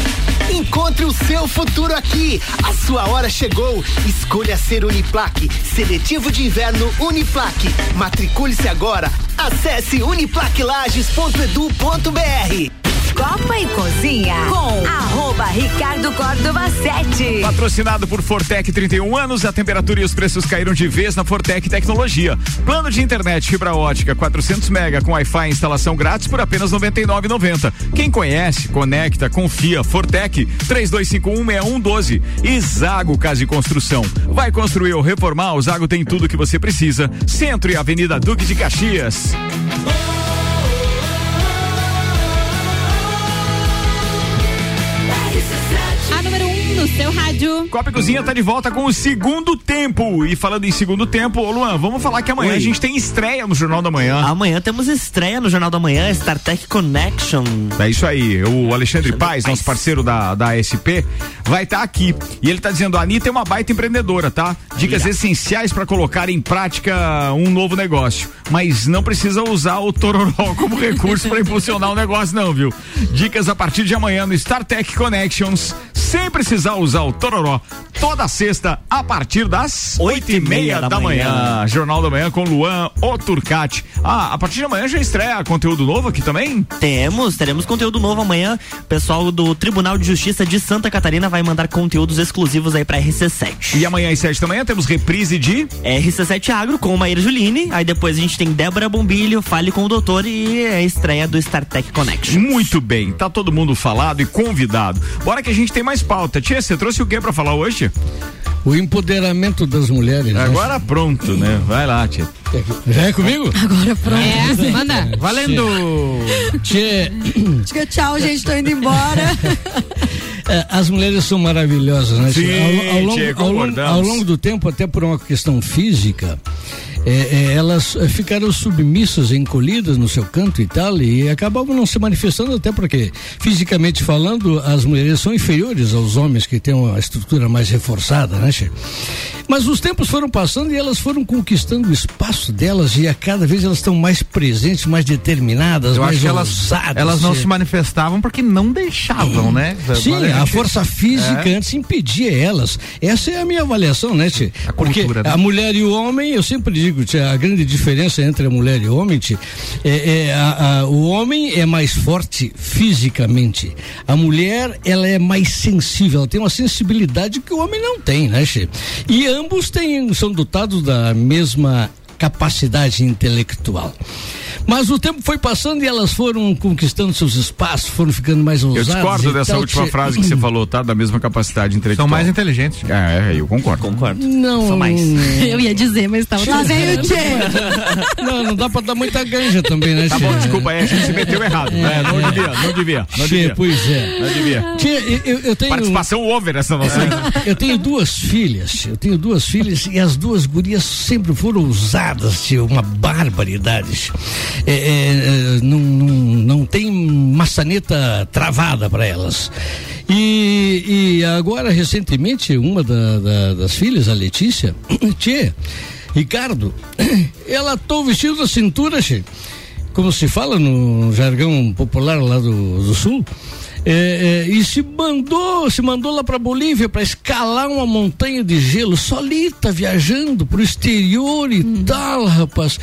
Encontre o seu futuro aqui. A sua hora chegou. Escolha ser Uniplaque. Seletivo de inverno Uniplaque. Matricule-se agora. Acesse uniplaquelages.edu.br. Copa e Cozinha com arroba Ricardo Córdova 7. Patrocinado por Fortec 31 anos, a temperatura e os preços caíram de vez na Fortec Tecnologia. Plano de internet fibra ótica 400 mega com Wi-Fi instalação grátis por apenas 99,90. Quem conhece, conecta, confia. Fortec 32516112 e Zago Casa e Construção. Vai construir ou reformar? O Zago tem tudo que você precisa. Centro e Avenida Duque de Caxias. Seu rádio. Copa e Cozinha tá de volta com o segundo tempo. E falando em segundo tempo, ô Luan, vamos falar que amanhã Oi. a gente tem estreia no Jornal da Manhã. Amanhã temos estreia no Jornal da Manhã, StarTech Connection. É isso aí. O Alexandre Paz, nosso parceiro da, da SP, vai estar aqui. E ele tá dizendo: a Anitta é uma baita empreendedora, tá? Dicas essenciais para colocar em prática um novo negócio. Mas não precisa usar o Tororó como recurso para impulsionar o negócio, não, viu? Dicas a partir de amanhã no StarTech Connections, sem precisar usar o Tororó. Toda sexta, a partir das oito e meia da, manhã. Jornal da Manhã com Luan Oturcati. Ah, a partir de amanhã já estreia conteúdo novo aqui também? Temos, teremos conteúdo novo amanhã. O pessoal do Tribunal de Justiça de Santa Catarina vai mandar conteúdos exclusivos aí pra RC7. E amanhã às sete da manhã temos reprise de RC7 Agro com Maíra Juline. Aí depois a gente tem Débora Bombilho, Fale com o Doutor e a estreia do StarTech Connection. Muito bem, tá todo mundo falado e convidado. Bora que a gente tem mais pauta. Tia, você trouxe o que pra falar hoje? O empoderamento das mulheres. né? Agora pronto, né? Vai lá, tia. Já é comigo? Agora pronto. É, manda. Valendo! Tchê, Diga tchau, gente, tô indo embora. é, as mulheres são maravilhosas, né? Sim, ao, ao longo, tchê, ao, longo, ao longo do tempo, até por uma questão física, é, é, elas é, ficaram submissas, encolhidas no seu canto e tal, e acabavam não se manifestando, até porque, fisicamente falando, as mulheres são inferiores aos homens que têm uma estrutura mais reforçada, né, Che? Mas os tempos foram passando e elas foram conquistando o espaço delas e a cada vez elas estão mais presentes, mais determinadas, Eu mais acho que elas, elas não Che. se manifestavam porque não deixavam, né? Sim, Agora a gente- força física É. antes impedia elas. Essa é a minha avaliação, né, Tchê? Porque cultura, né? a mulher e o homem, eu sempre digo, Tchê, a grande diferença entre a mulher e o homem, é, é a- a- o homem é mais forte fisicamente. A mulher, ela é mais sensível, ela tem uma sensibilidade que o homem não tem, né? E ambos têm, são dotados da mesma capacidade intelectual. Mas o tempo foi passando e elas foram conquistando seus espaços, foram ficando mais Eu ousadas. discordo e dessa tal, última che- frase que você falou, tá? Da mesma capacidade intelectual. São mais inteligentes. É, é, eu concordo. Concordo. Não. São mais. Eu ia dizer, mas tava Lá vem o Tchê. Não, não dá pra dar muita ganja também, né? Tá Tchê? bom, desculpa aí, a gente se meteu errado. É, não devia, não devia. Não Tchê, devia. pois é. Não devia. Tchê, eu, eu tenho. Participação over essa nossa. Eu tenho duas filhas, eu tenho duas filhas e as duas gurias sempre foram ousadas, tio, uma barbaridade. É, é, é, não, não, não tem maçaneta travada para elas. E, e agora, recentemente, uma da- da- das filhas, a Letícia, tchê, Ricardo, ela tô vestido da cintura, tchê, como se fala no jargão popular lá do, do sul. É, é, e se mandou, se mandou lá pra Bolívia para escalar uma montanha de gelo, solita, viajando pro exterior e tal, rapaz.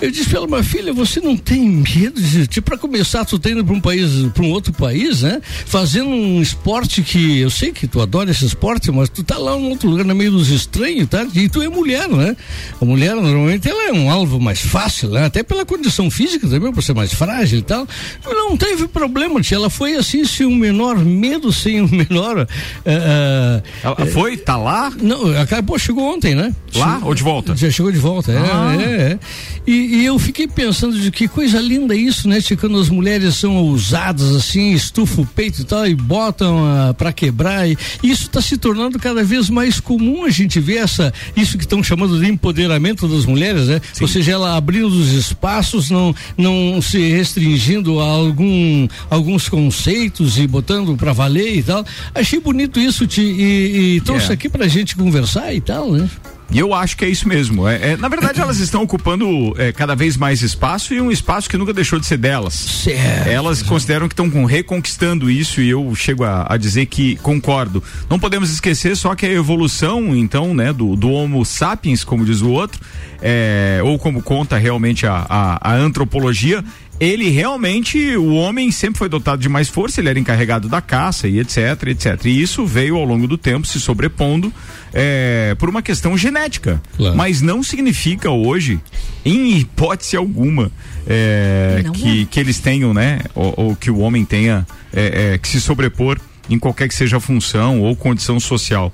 Eu disse pra ela, minha filha, você não tem medo de, de para começar, tu tá indo pra um país, pra um outro país, né? Fazendo um esporte que, eu sei que tu adora esse esporte, mas tu tá lá em outro lugar, no meio dos estranhos, tá? E tu é mulher, né? A mulher, normalmente, ela é um alvo mais fácil, né? Até pela condição física também, por ser mais frágil e tal. Não teve problema, tia. Ela foi assim, sem o menor medo, sem o menor. Ela foi? Tá lá? Não, acabou, chegou ontem, né? Lá Chegou- ou de volta? Já chegou de volta, é, Ah. é, é. E, e eu fiquei pensando de que coisa linda isso, né? De quando as mulheres são ousadas assim, estufam o peito e tal, e botam ah, pra quebrar. E isso está se tornando cada vez mais comum a gente ver essa, isso que estão chamando de empoderamento das mulheres, né? Ou seja, ela abrindo os espaços, não, não se restringindo a algum, alguns conceitos e botando pra valer e tal. Achei bonito isso, Ti, e, e trouxe É. aqui pra gente conversar e tal, né? E eu acho que é isso mesmo. É, é, na verdade, elas estão ocupando é, cada vez mais espaço e um espaço que nunca deixou de ser delas. Certo. Elas consideram que estão reconquistando isso e eu chego a, a dizer que concordo. Não podemos esquecer só que a evolução, então, né, do, do Homo sapiens, como diz o outro, é, ou como conta realmente a, a, a antropologia, ele realmente, o homem sempre foi dotado de mais força, ele era encarregado da caça e etc, etc. E isso veio ao longo do tempo se sobrepondo é, por uma questão genética. Mas não significa hoje, em hipótese alguma, é, que, que eles tenham, né? Ou, ou que o homem tenha é, é, que se sobrepor em qualquer que seja a função ou condição social.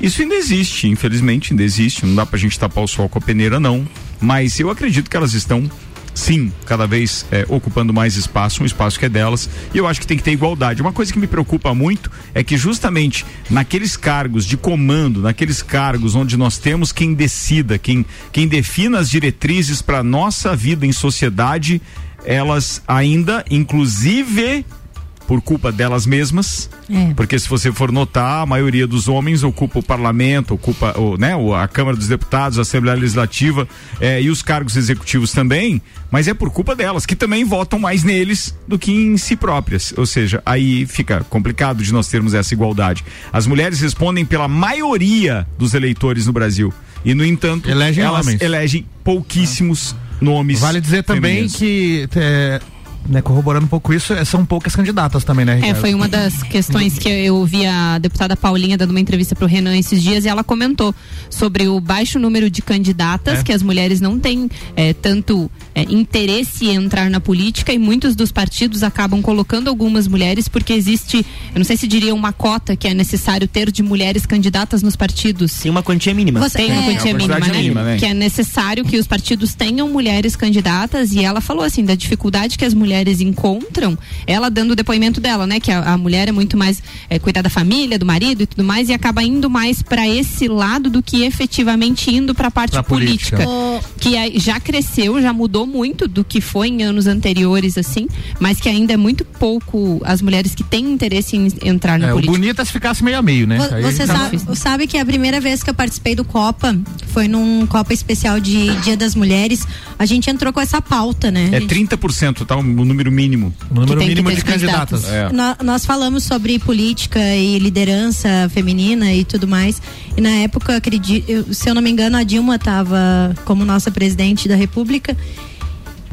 Isso ainda existe, infelizmente ainda existe. Não dá pra gente tapar o sol com a peneira, não. Mas eu acredito que elas estão sim, cada vez é, ocupando mais espaço, um espaço que é delas, e eu acho que tem que ter igualdade. Uma coisa que me preocupa muito é que justamente naqueles cargos de comando, naqueles cargos onde nós temos quem decida, quem, quem defina as diretrizes para nossa vida em sociedade, elas ainda, inclusive por culpa delas mesmas, É. porque se você for notar, a maioria dos homens ocupa o parlamento, ocupa o, né, a Câmara dos Deputados, a Assembleia Legislativa eh, e os cargos executivos também, mas é por culpa delas, que também votam mais neles do que em si próprias. Ou seja, aí fica complicado de nós termos essa igualdade. As mulheres respondem pela maioria dos eleitores no Brasil. E, no entanto, Elegem elas homens. elegem pouquíssimos nomes. Vale dizer também femininos. que, é, né, corroborando um pouco isso, é, são poucas candidatas também, né, É, Ricardo? foi uma das questões que eu ouvi a deputada Paulinha dando uma entrevista pro Renan esses dias e ela comentou sobre o baixo número de candidatas, É. que as mulheres não têm é, tanto é, interesse em entrar na política e muitos dos partidos acabam colocando algumas mulheres porque existe, eu não sei se diria uma cota que é necessário ter de mulheres candidatas nos partidos. Tem uma quantia mínima. Você tem uma É. quantia É uma mínima, quantidade né? mínima, né? Que é necessário que os partidos tenham mulheres candidatas e ela falou assim da dificuldade que as mulheres encontram, ela dando o depoimento dela, né? Que a, a mulher é muito mais é, cuidar da família, do marido e tudo mais e acaba indo mais para esse lado do que efetivamente indo para a parte Pra política. política, que aí já cresceu, já mudou muito do que foi em anos anteriores assim, mas que ainda é muito pouco as mulheres que têm interesse em entrar na É, o política. bonito é se ficasse meio a meio, né? Você tá- sabe, sabe que a primeira vez que eu participei do Copa foi num Copa especial de Dia das Mulheres. A gente entrou com essa pauta, né? É A gente- 30%, tá? O número mínimo. O número mínimo de candidatas. É. Nó- Nós falamos sobre política e liderança feminina e tudo mais. E na época, acredito, se eu não me engano, a Dilma estava como nossa presidente da República.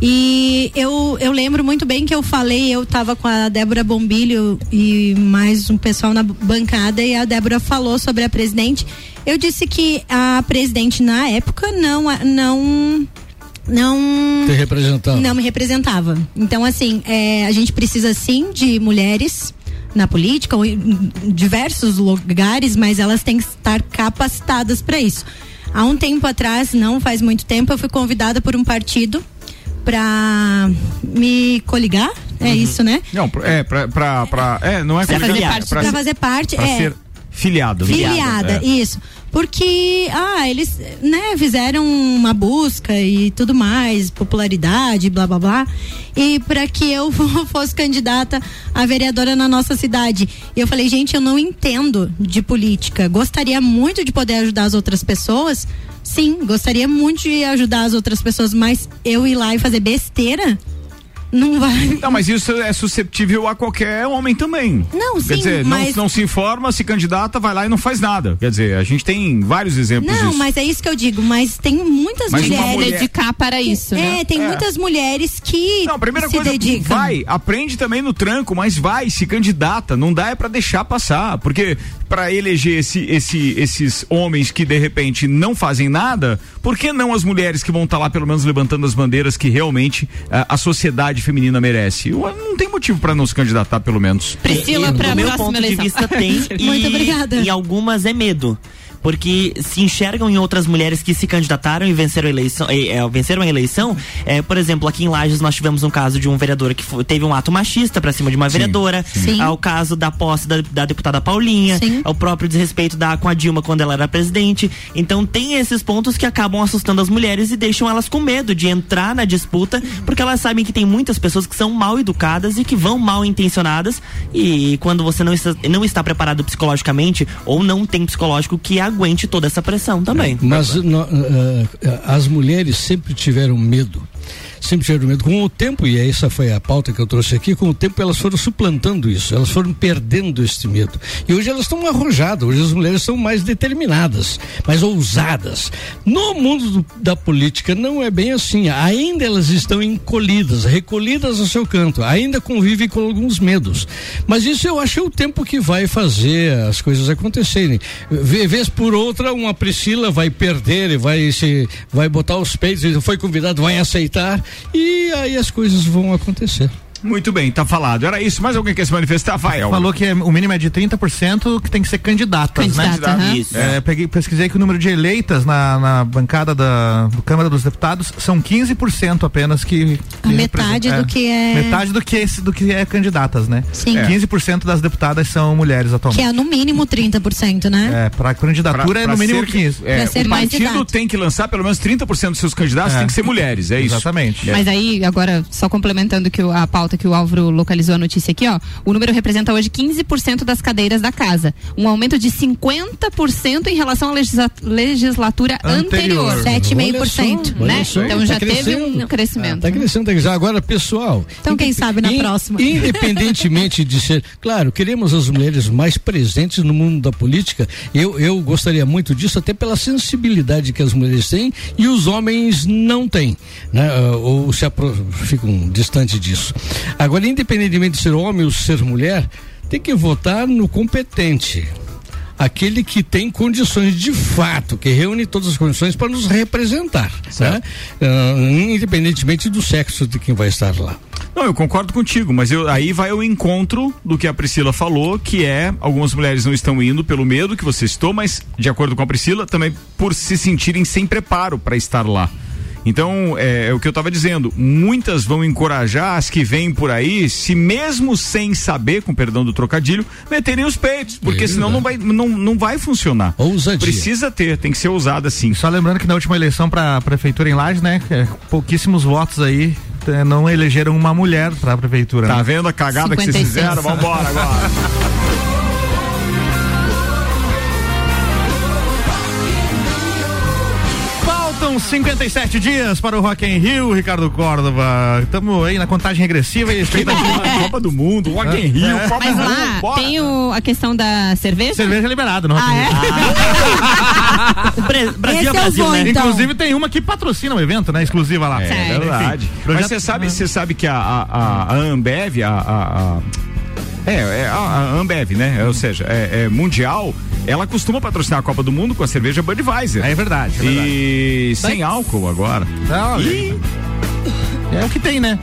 E eu, eu lembro muito bem que eu falei, eu estava com a Débora Bombilho e mais um pessoal na bancada e a Débora falou sobre a presidente. Eu disse que a presidente na época não não não Te representava. não me representava. Então, assim, é, a gente precisa sim de mulheres na política ou em diversos lugares, mas elas têm que estar capacitadas para isso. Há um tempo atrás, não faz muito tempo, eu fui convidada por um partido para me coligar. É isso, né? Não, é, pra, pra, pra- é, não é Pra fazer parte, pra pra ser- fazer parte, pra é. ser filiado. Filiada, É. isso. Porque, ah, eles, né, fizeram uma busca e tudo mais, popularidade, blá blá blá. E para que eu fosse candidata a vereadora na nossa cidade. E eu falei, gente, eu não entendo de política. Gostaria muito de poder ajudar as outras pessoas. Sim, gostaria muito de ajudar as outras pessoas, mas eu ir lá e fazer besteira? Não vai. Não, mas isso é susceptível a qualquer homem também. Não, Quer sim, dizer, mas- não, não se informa, se candidata, vai lá e não faz nada. Quer dizer, a gente tem vários exemplos Não, disso. mas é isso que eu digo, mas tem muitas Mas mulheres. mulher- dedicar para isso, é, né? tem É. muitas mulheres que Não, a primeira se coisa, dedicam. vai, aprende também no tranco, mas vai, se candidata, não dá é pra deixar passar, porque pra eleger esse, esse, esses homens que de repente não fazem nada, por que não as mulheres que vão estar lá pelo menos levantando as bandeiras que realmente ah, a sociedade feminina merece? Eu- Não tem motivo pra não se candidatar, pelo menos. Priscila, E, pra do meu próxima ponto eleição. de vista tem e Muito obrigada. em algumas é medo porque se enxergam em outras mulheres que se candidataram e venceram a eleição, eh, venceram a eleição. Eh, por exemplo, aqui em Lages nós tivemos um caso de um vereador que foi- teve um ato machista pra cima de uma Sim, vereadora. sim. Ao caso da posse da, da deputada Paulinha, ao próprio desrespeito da com a Dilma quando ela era presidente. Então tem esses pontos que acabam assustando as mulheres e deixam elas com medo de entrar na disputa, porque elas sabem que tem muitas pessoas que são mal educadas e que vão mal intencionadas e quando você não está, não está preparado psicologicamente ou não tem psicológico que aguente toda essa pressão também. Mas no- eh, as mulheres sempre tiveram medo. Medo. Com o tempo, e essa foi a pauta que eu trouxe aqui, com o tempo elas foram suplantando isso, elas foram perdendo este medo. E hoje elas estão arrojadas, hoje as mulheres são mais determinadas, mais ousadas. No mundo do- da política não é bem assim. Ainda elas estão encolhidas, recolhidas ao seu canto, ainda convivem com alguns medos. Mas isso eu acho é o tempo que vai fazer as coisas acontecerem. Vez por outra, uma Priscila vai perder e vai se vai botar os peitos, foi convidado, vai aceitar e aí as coisas vão acontecer. Muito bem, tá falado. Era isso. Mais alguém quer se manifestar? Elber. Falou que é- o mínimo é de 30% que tem que ser candidatas, Candidata, né? aham. Isso. É, peguei, pesquisei que o número de eleitas na, na bancada da do Câmara dos Deputados são 15% apenas que. A que metade do que é- Metade do que, esse, do que é candidatas, né? Sim. É. 15% das deputadas são mulheres Que atualmente. é no mínimo 30%, né? É, pra candidatura Pra- é pra no mínimo ser- 15. É, Pra ser o partido candidato. tem que lançar pelo menos 30% dos seus candidatos, É. tem que ser mulheres, é isso. Exatamente. Mas aí, agora, só complementando que a pauta que o Álvaro localizou a notícia aqui, ó. O número representa hoje 15% das cadeiras da casa. Um aumento de 50% em relação à legisla- legislatura anterior. Olha 7,5%. só, né? só, Então tá já teve um crescimento. Tá crescendo, tá crescendo. Agora, pessoal. Então, quem sabe na in- próxima. Independentemente de ser. Claro, queremos as mulheres mais presentes no mundo da política. Eu, eu gostaria muito disso, até pela sensibilidade que as mulheres têm e os homens não têm. Né? Ah, Ou se ficam distante disso. Agora, independentemente de ser homem ou ser mulher, tem que votar no competente aquele que tem condições de fato, que reúne todas as condições para nos representar, né? Ah, independentemente do sexo de quem vai estar lá. Não, eu concordo contigo, mas eu- aí vai o encontro do que a Priscila falou, que é algumas mulheres não estão indo pelo medo que você citou, mas de acordo com a Priscila, também por se sentirem sem preparo para estar lá. Então, é, é o que eu estava dizendo, muitas vão encorajar as que vêm por aí, se mesmo sem saber, com perdão do trocadilho, meterem os peitos, porque É senão não vai, não, não vai funcionar. Ousadia. Precisa ter, tem que ser ousada sim. Só lembrando que na última eleição para prefeitura em Lages, né, é, pouquíssimos votos aí é, não elegeram uma mulher para a prefeitura. Tá né? vendo a cagada que vocês 56. fizeram? Vambora agora. 57 dias para o Rock in Rio, Ricardo Córdova. Estamos aí na contagem regressiva e expectativa. Copa do Mundo, Rock in Rio, É. Copa Mas do Mundo, lá bora. tem o- a questão da cerveja? Cerveja liberada no Rock Ah, Rio. Bra- Brasil Esse é Brasil, vou, né? então. Inclusive tem uma que patrocina o evento, né? Exclusiva lá. É Sério? verdade. Enfim, Mas você sabe, você sabe que a, a, a- a Ambev, a, a, a- É, é a, Ambev, né? Ou seja, é, é mundial. Ela costuma patrocinar a Copa do Mundo com a cerveja Budweiser. É verdade. É verdade. E sem álcool agora. Não, E É o que tem, né?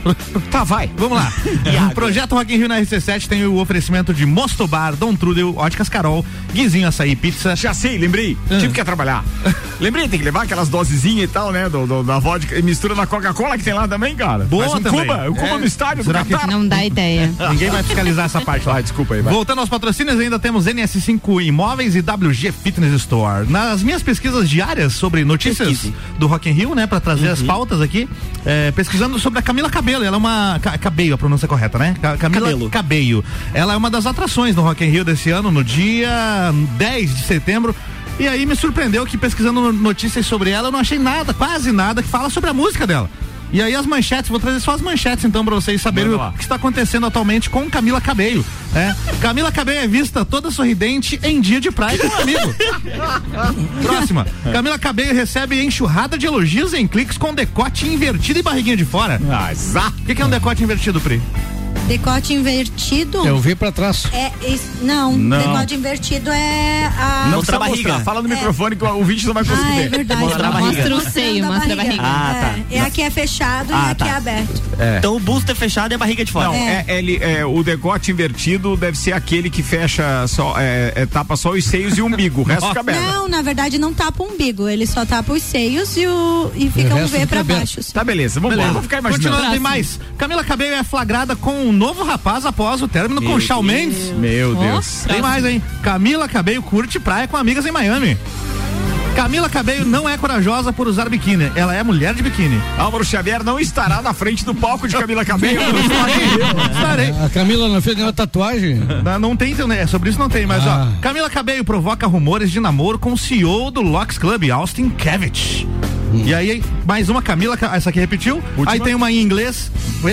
tá, vai. Vamos lá. o projeto Rock in Rio na RC7 tem o oferecimento de Mosto Bar, Dom Trudel, Óticas Carol, Guizinho Açaí Pizza. Já sei, lembrei. Tive que trabalhar. lembrei, tem que levar aquelas dosezinhas e tal, né? Do, do- da vodka e mistura na Coca-Cola que tem lá também, cara. Boa Faz um também. Cuba, o Cuba É. no estádio do Será que- Catar. Não dá ideia. Ninguém vai fiscalizar essa parte lá. Ah, desculpa aí, vai. Voltando aos patrocínios, ainda temos NS5 Imóveis e WG Fitness Store. Nas minhas pesquisas diárias sobre notícias Pesquise. do Rock in Rio, né, para trazer as pautas aqui, é, pesquisando sobre a Camila Cabelo. Ela é uma Ca- Cabello, a pronúncia correta, né? Ca- Camila Cabello. Cabello. Ela é uma das atrações do Rock in Rio desse ano, no dia 10 de setembro. E aí me surpreendeu que pesquisando no- notícias sobre ela, eu não achei nada, quase nada que fala sobre a música dela. E aí as manchetes, vou trazer só as manchetes então pra vocês saberem o que está acontecendo atualmente com Camila Cabello, né? Camila Cabello é vista toda sorridente em dia de praia com um amigo. Próxima. Camila Cabello recebe enxurrada de elogios em cliques com decote invertido e barriguinha de fora. Ah, exato. O que, que é um decote invertido, Pri? Decote invertido. É o V pra trás. É, isso- não, Não. decote invertido é a. Não Mostrar a barriga. mostrar. Fala no microfone que o ouvinte não vai conseguir Ah, é ver. verdade. Mostrar a barriga. Mostra o seio, mostra a barriga. Ah, tá. É, e aqui é fechado Ah, e aqui tá. é aberto. Então o busto é fechado e a barriga de fora. Não, é, ele, é, o decote invertido deve ser aquele que fecha só, é, é, tapa só os seios e o umbigo, o resto fica aberto. Não, na verdade não tapa o umbigo, ele só tapa os seios e, o, e fica um resto V pra baixo. Tá, beleza, vamos lá. Vamos ficar imaginando. Continuando, tem mais. Camila Cabello é flagrada com um novo rapaz após o término com Shawn Mendes. Meu Deus. Tem mais, hein? Camila Cabello curte praia com amigas em Miami. Camila Cabello não é corajosa por usar biquíni. Ela é mulher de biquíni. Álvaro Xavier não estará na frente do palco de Camila Cabello. Estarei. A Camila não fez nenhuma tatuagem? Não, não tem, né? sobre isso não tem, mas Ah. ó. Camila Cabello provoca rumores de namoro com o CEO do Locks Club, Austin Kevich. E aí, mais uma Camila, essa aqui repetiu. Última. Aí tem uma em inglês,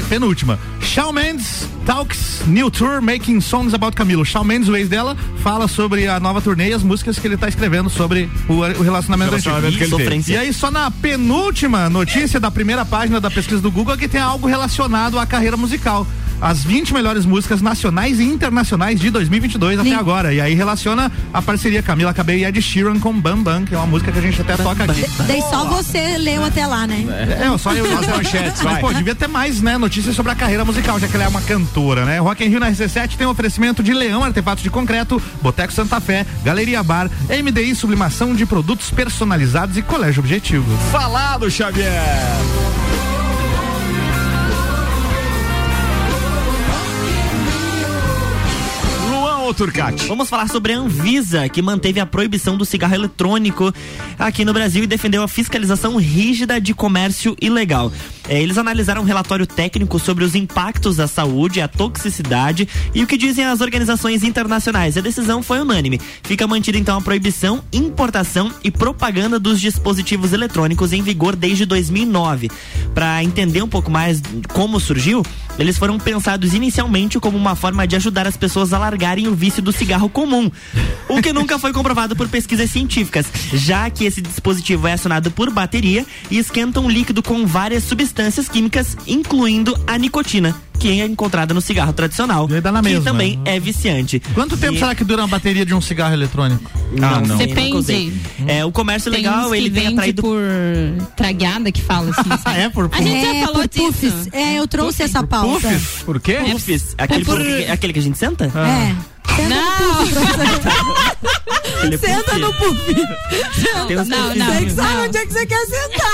penúltima. Shawn Mendes talks new tour making songs about Camilo. Shawn Mendes, o ex dela, fala sobre a nova turnê e as músicas que ele tá escrevendo sobre o, o relacionamento, Relacionamento antigo. Sofrência. E aí, só na penúltima notícia da primeira página da pesquisa do Google, é que tem algo relacionado à carreira musical. As 20 melhores músicas nacionais e internacionais de 2022 até Sim. agora. E aí relaciona a parceria Camila Cabello e Ed Sheeran com Bam Bam, que é uma música que a gente até toca aqui. Daí só você leu até lá, né? É, só eu As manchetes, Mas, pô, devia ter mais, né, notícias sobre a carreira musical, já que ela é uma cantora, né? Rock in Rio na RC7 tem um oferecimento de Leão Artefatos de Concreto, Boteco Santa Fé, Galeria Bar, MDI Sublimação de Produtos Personalizados e Colégio Objetivo. Falado, Xavier. Turcati? Vamos falar sobre a Anvisa, que manteve a proibição do cigarro eletrônico aqui no Brasil e defendeu a fiscalização rígida de comércio ilegal. É, eles analisaram um relatório técnico sobre os impactos à saúde, a toxicidade e o que dizem as organizações internacionais. A decisão foi unânime. Fica mantida então a proibição, importação e propaganda dos dispositivos eletrônicos em vigor desde 2009. Para entender um pouco mais como surgiu, eles foram pensados inicialmente como uma forma de ajudar as pessoas a largarem o vício do cigarro comum, o que nunca foi comprovado por pesquisas científicas, já que esse dispositivo é acionado por bateria e esquenta um líquido com várias substâncias químicas, incluindo a nicotina, que é encontrada no cigarro tradicional, dá na que mesma. também é viciante. Quanto tempo E- será que dura uma bateria de um cigarro eletrônico? não, não. sei, Depende. É, o comércio Tem legal, que ele tem atraído por tragueada que fala assim. sabe? é, por A gente É, já falou por disso. puffs. É, eu trouxe essa pauta. Puffs? Por quê? Puffs, aquele, por- puff- aquele que a gente senta? É. Senta Não. no Senta no puff. Uns Não, puffs. não. Você que sabe onde é que você quer sentar.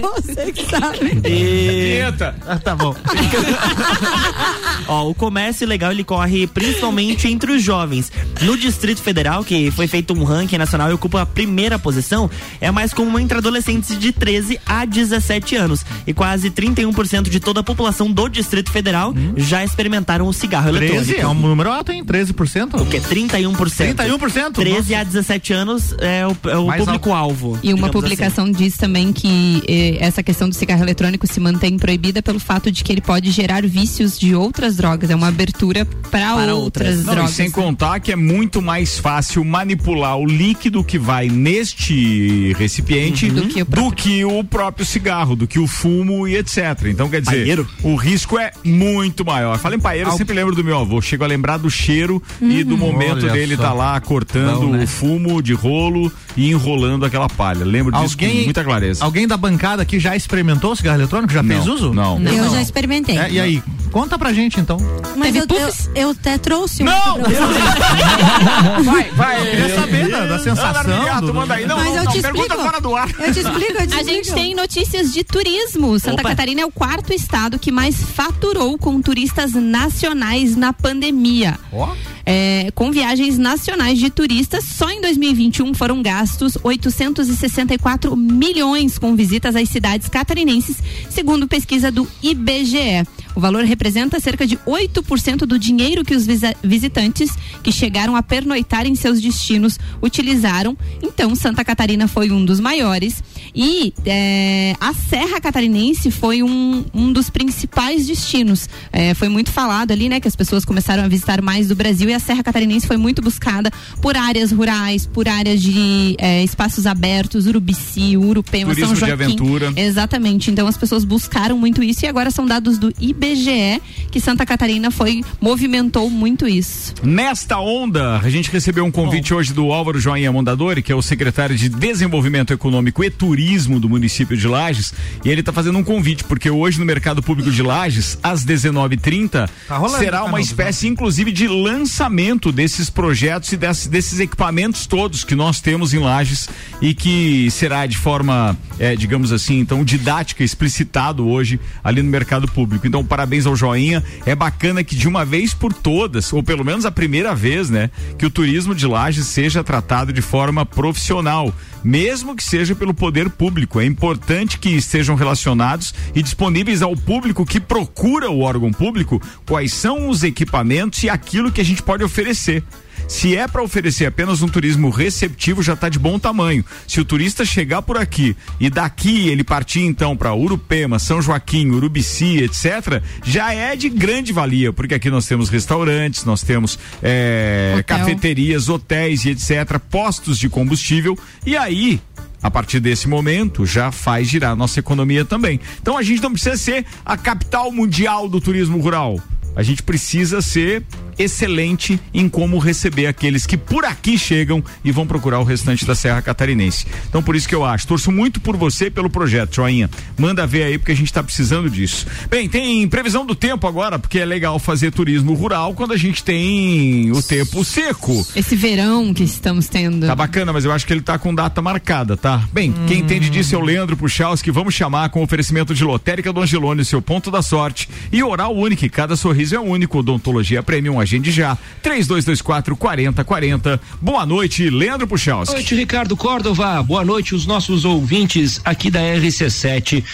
Você que sabe. E... Eita. Ah, tá bom. Ó, o comércio ilegal ele corre principalmente entre os jovens. No Distrito Federal, que foi feito um ranking nacional e ocupa a primeira posição, é mais comum entre adolescentes de 13 a 17 anos. E quase 31% de toda a população do Distrito Federal já experimentaram o cigarro 13 eletrônico. é um número alto, hein? 13%? O que? 31%. 31%? 13 a Nossa. 17 anos é o, é o público-alvo. E uma publicação diz também que eh, essa questão do cigarro eletrônico se mantém proibida pelo fato de que ele pode gerar vícios de outras drogas. É uma abertura para Para outras, Não, e drogas. sem contar que é muito mais fácil manipular o líquido que vai neste recipiente Uhum. do, que o próprio cigarro, do que o fumo e etc. Então, quer dizer, Paieiro? o risco é muito maior. Fala em paeiro, eu sempre lembro do meu avô. Chego a lembrar do cheiro e do momento Olha dele só. tá lá cortando Bom, né? o fumo de rolo e enrolando aquela palha. Lembro disso com muita clareza. Alguém da bancada aqui já experimentou cigarro eletrônico? Já Não, fez uso? não. Eu já experimentei. É, e aí? Conta pra gente então. Mas Teve eu, eu, eu até trouxe um. Não! você. Vai, vai. Eu queria saber da, da sensação. Gato, do- manda aí. Não, Mas não, eu não, te pergunta explico. fora do ar. Eu te explico, eu te A explico. gente tem notícias de turismo. Santa Opa. Catarina é o quarto estado que mais faturou com turistas nacionais na pandemia. Ó. É, com viagens nacionais de turistas, só em 2021 foram gastos 864 milhões com visitas às cidades catarinenses, segundo pesquisa do IBGE. O valor representa cerca de 8% do dinheiro que os visitantes que chegaram a pernoitar em seus destinos utilizaram. Então, Santa Catarina foi um dos maiores. E é, a Serra Catarinense foi um, um dos principais destinos. É, foi muito falado ali, né? Que as pessoas começaram a visitar mais do Brasil e a Serra Catarinense foi muito buscada por áreas rurais, por áreas de é, espaços abertos, Urubici, Urupema, Turismo São de Joaquim. aventura. Exatamente. Então as pessoas buscaram muito isso e agora são dados do IBGE que Santa Catarina foi movimentou muito isso. Nesta onda, a gente recebeu um convite hoje do Álvaro Joinha Mondadori, que é o secretário de Desenvolvimento Econômico e Turismo do município de Lages, e ele está fazendo um convite, porque hoje no Mercado Público de Lages, às 19h30, Tá será tá uma espécie, inclusive, de lançamento desses projetos e desses, desses equipamentos todos que nós temos em Lages e que será de forma, eh, digamos assim, então, didática, explicitado hoje ali no Mercado Público. Então, parabéns ao Joinha. É bacana que de uma vez por todas, ou pelo menos a primeira vez, né, que o turismo de Lages seja tratado de forma profissional, mesmo que seja pelo poder público. É importante que estejam relacionados e disponíveis ao público que procura o órgão público quais são os equipamentos e aquilo que a gente pode oferecer. Se é para oferecer apenas um turismo receptivo, já está de bom tamanho. Se o turista chegar por aqui e daqui ele partir então para Urupema, São Joaquim, Urubici, etc., já é de grande valia, porque aqui nós temos restaurantes, nós temos eh, Hotel. cafeterias, hotéis e etc., postos de combustível, e aí a partir desse momento já faz girar a nossa economia também. Então a gente não precisa ser a capital mundial do turismo rural. A gente precisa ser excelente em como receber aqueles que por aqui chegam e vão procurar o restante da Serra Catarinense. Então por isso que eu acho, torço muito por você e pelo projeto, Joinha. Manda ver aí porque a gente está precisando disso. Bem, tem previsão do tempo agora, porque é legal fazer turismo rural quando a gente tem o tempo seco. Esse verão que estamos tendo. Tá bacana, mas eu acho que ele tá com data marcada, tá? Bem, quem entende disso é o Leandro Puchalski. Vamos chamar com oferecimento de lotérica do Angelone, seu ponto da sorte. E oral único, cada sorriso é único. Odontologia Premium, agende já. 3224 4040. Boa noite, Leandro Puchalski. Boa noite, Ricardo Córdova. Boa noite, os nossos ouvintes aqui da RC7.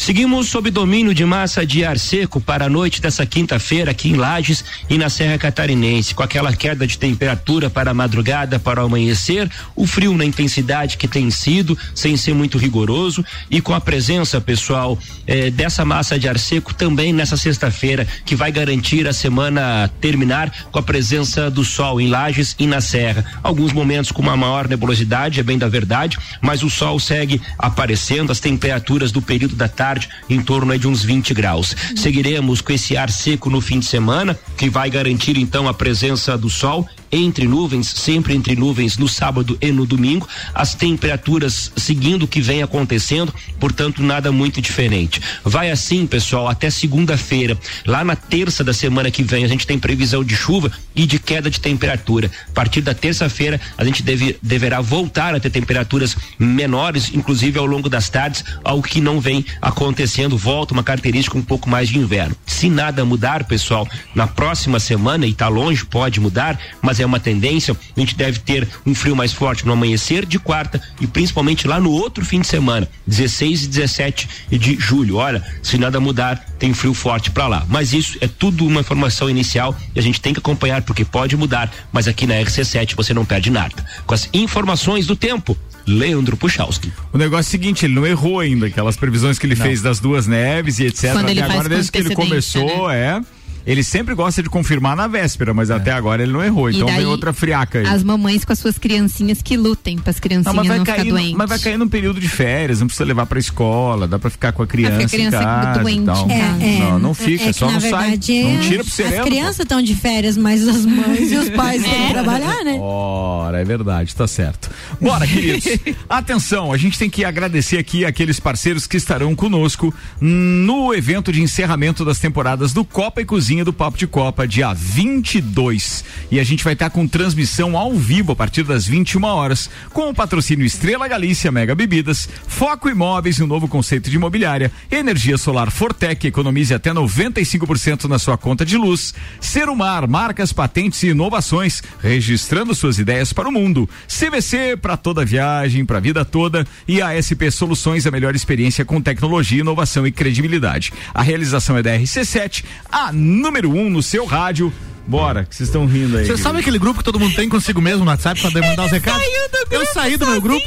Seguimos sob domínio de massa de ar seco para a noite dessa quinta-feira aqui em Lages e na Serra Catarinense, com aquela queda de temperatura para a madrugada, para o amanhecer, o frio na intensidade que tem sido, sem ser muito rigoroso, e com a presença, pessoal, eh, dessa massa de ar seco também nessa sexta-feira, que vai garantir a semana terminar com a presença do sol em Lages e na Serra. Alguns momentos com uma maior nebulosidade, é bem da verdade, mas o sol segue aparecendo, as temperaturas do período da tarde em torno de uns 20 graus. Seguiremos com esse ar seco no fim de semana, que vai garantir então a presença do sol entre nuvens, sempre entre nuvens no sábado e no domingo, as temperaturas seguindo o que vem acontecendo, portanto nada muito diferente. Vai assim, pessoal, até segunda-feira. Lá na terça da semana que vem a gente tem previsão de chuva e de queda de temperatura. A partir da terça-feira a gente deve, deverá voltar a ter temperaturas menores, inclusive ao longo das tardes, algo que não vem acontecendo, volta uma característica um pouco mais de inverno. Se nada mudar, pessoal, na próxima semana, e tá longe, pode mudar, mas é uma tendência, a gente deve ter um frio mais forte no amanhecer de quarta e principalmente lá no outro fim de semana, 16 e 17 de julho. Olha, se nada mudar, tem frio forte para lá. Mas isso é tudo uma informação inicial e a gente tem que acompanhar porque pode mudar, mas aqui na RC7 você não perde nada. Com as informações do tempo, Leandro Puchalski. O negócio é o seguinte, ele não errou ainda, aquelas previsões que ele Não. fez das duas neves e etc. Quando ele até faz agora, desde que ele começou, é. Ele sempre gosta de confirmar na véspera, mas até agora ele não errou. E Então daí, vem outra friaca aí. As mamães com as suas criancinhas que lutem para as Não, criancinhas mas não, vai, ficar cair, doentes. mas vai cair num período de férias, não precisa levar pra escola, dá pra ficar com a criança, a criança em casa doente e casa. É, não, não fica, é que, só na não verdade, sai. Não tira pro sereno. As crianças estão de férias, mas as mães e os pais têm É. que trabalhar, né? Ora, é verdade, tá certo. Bora, queridos. Atenção, a gente tem que agradecer aqui aqueles parceiros que estarão conosco no evento de encerramento das temporadas do Copa e Cozinha do Papo de Copa, dia 22. E a gente vai estar com transmissão ao vivo a partir das 21 horas, com o patrocínio Estrela Galícia Mega Bebidas, Foco Imóveis e um novo conceito de imobiliária, Energia Solar Fortec, economize até 95% na sua conta de luz, Serumar, marcas, patentes e inovações, registrando suas ideias para o mundo. CVC para toda viagem, para a vida toda e a SP Soluções, a melhor experiência com tecnologia, inovação e credibilidade. A realização é da RC7, a número 1 um no seu rádio. Bora, que vocês estão rindo aí. Você sabe aquele grupo que todo mundo tem consigo mesmo no WhatsApp pra demandar os recados? Eu saí do meu grupo.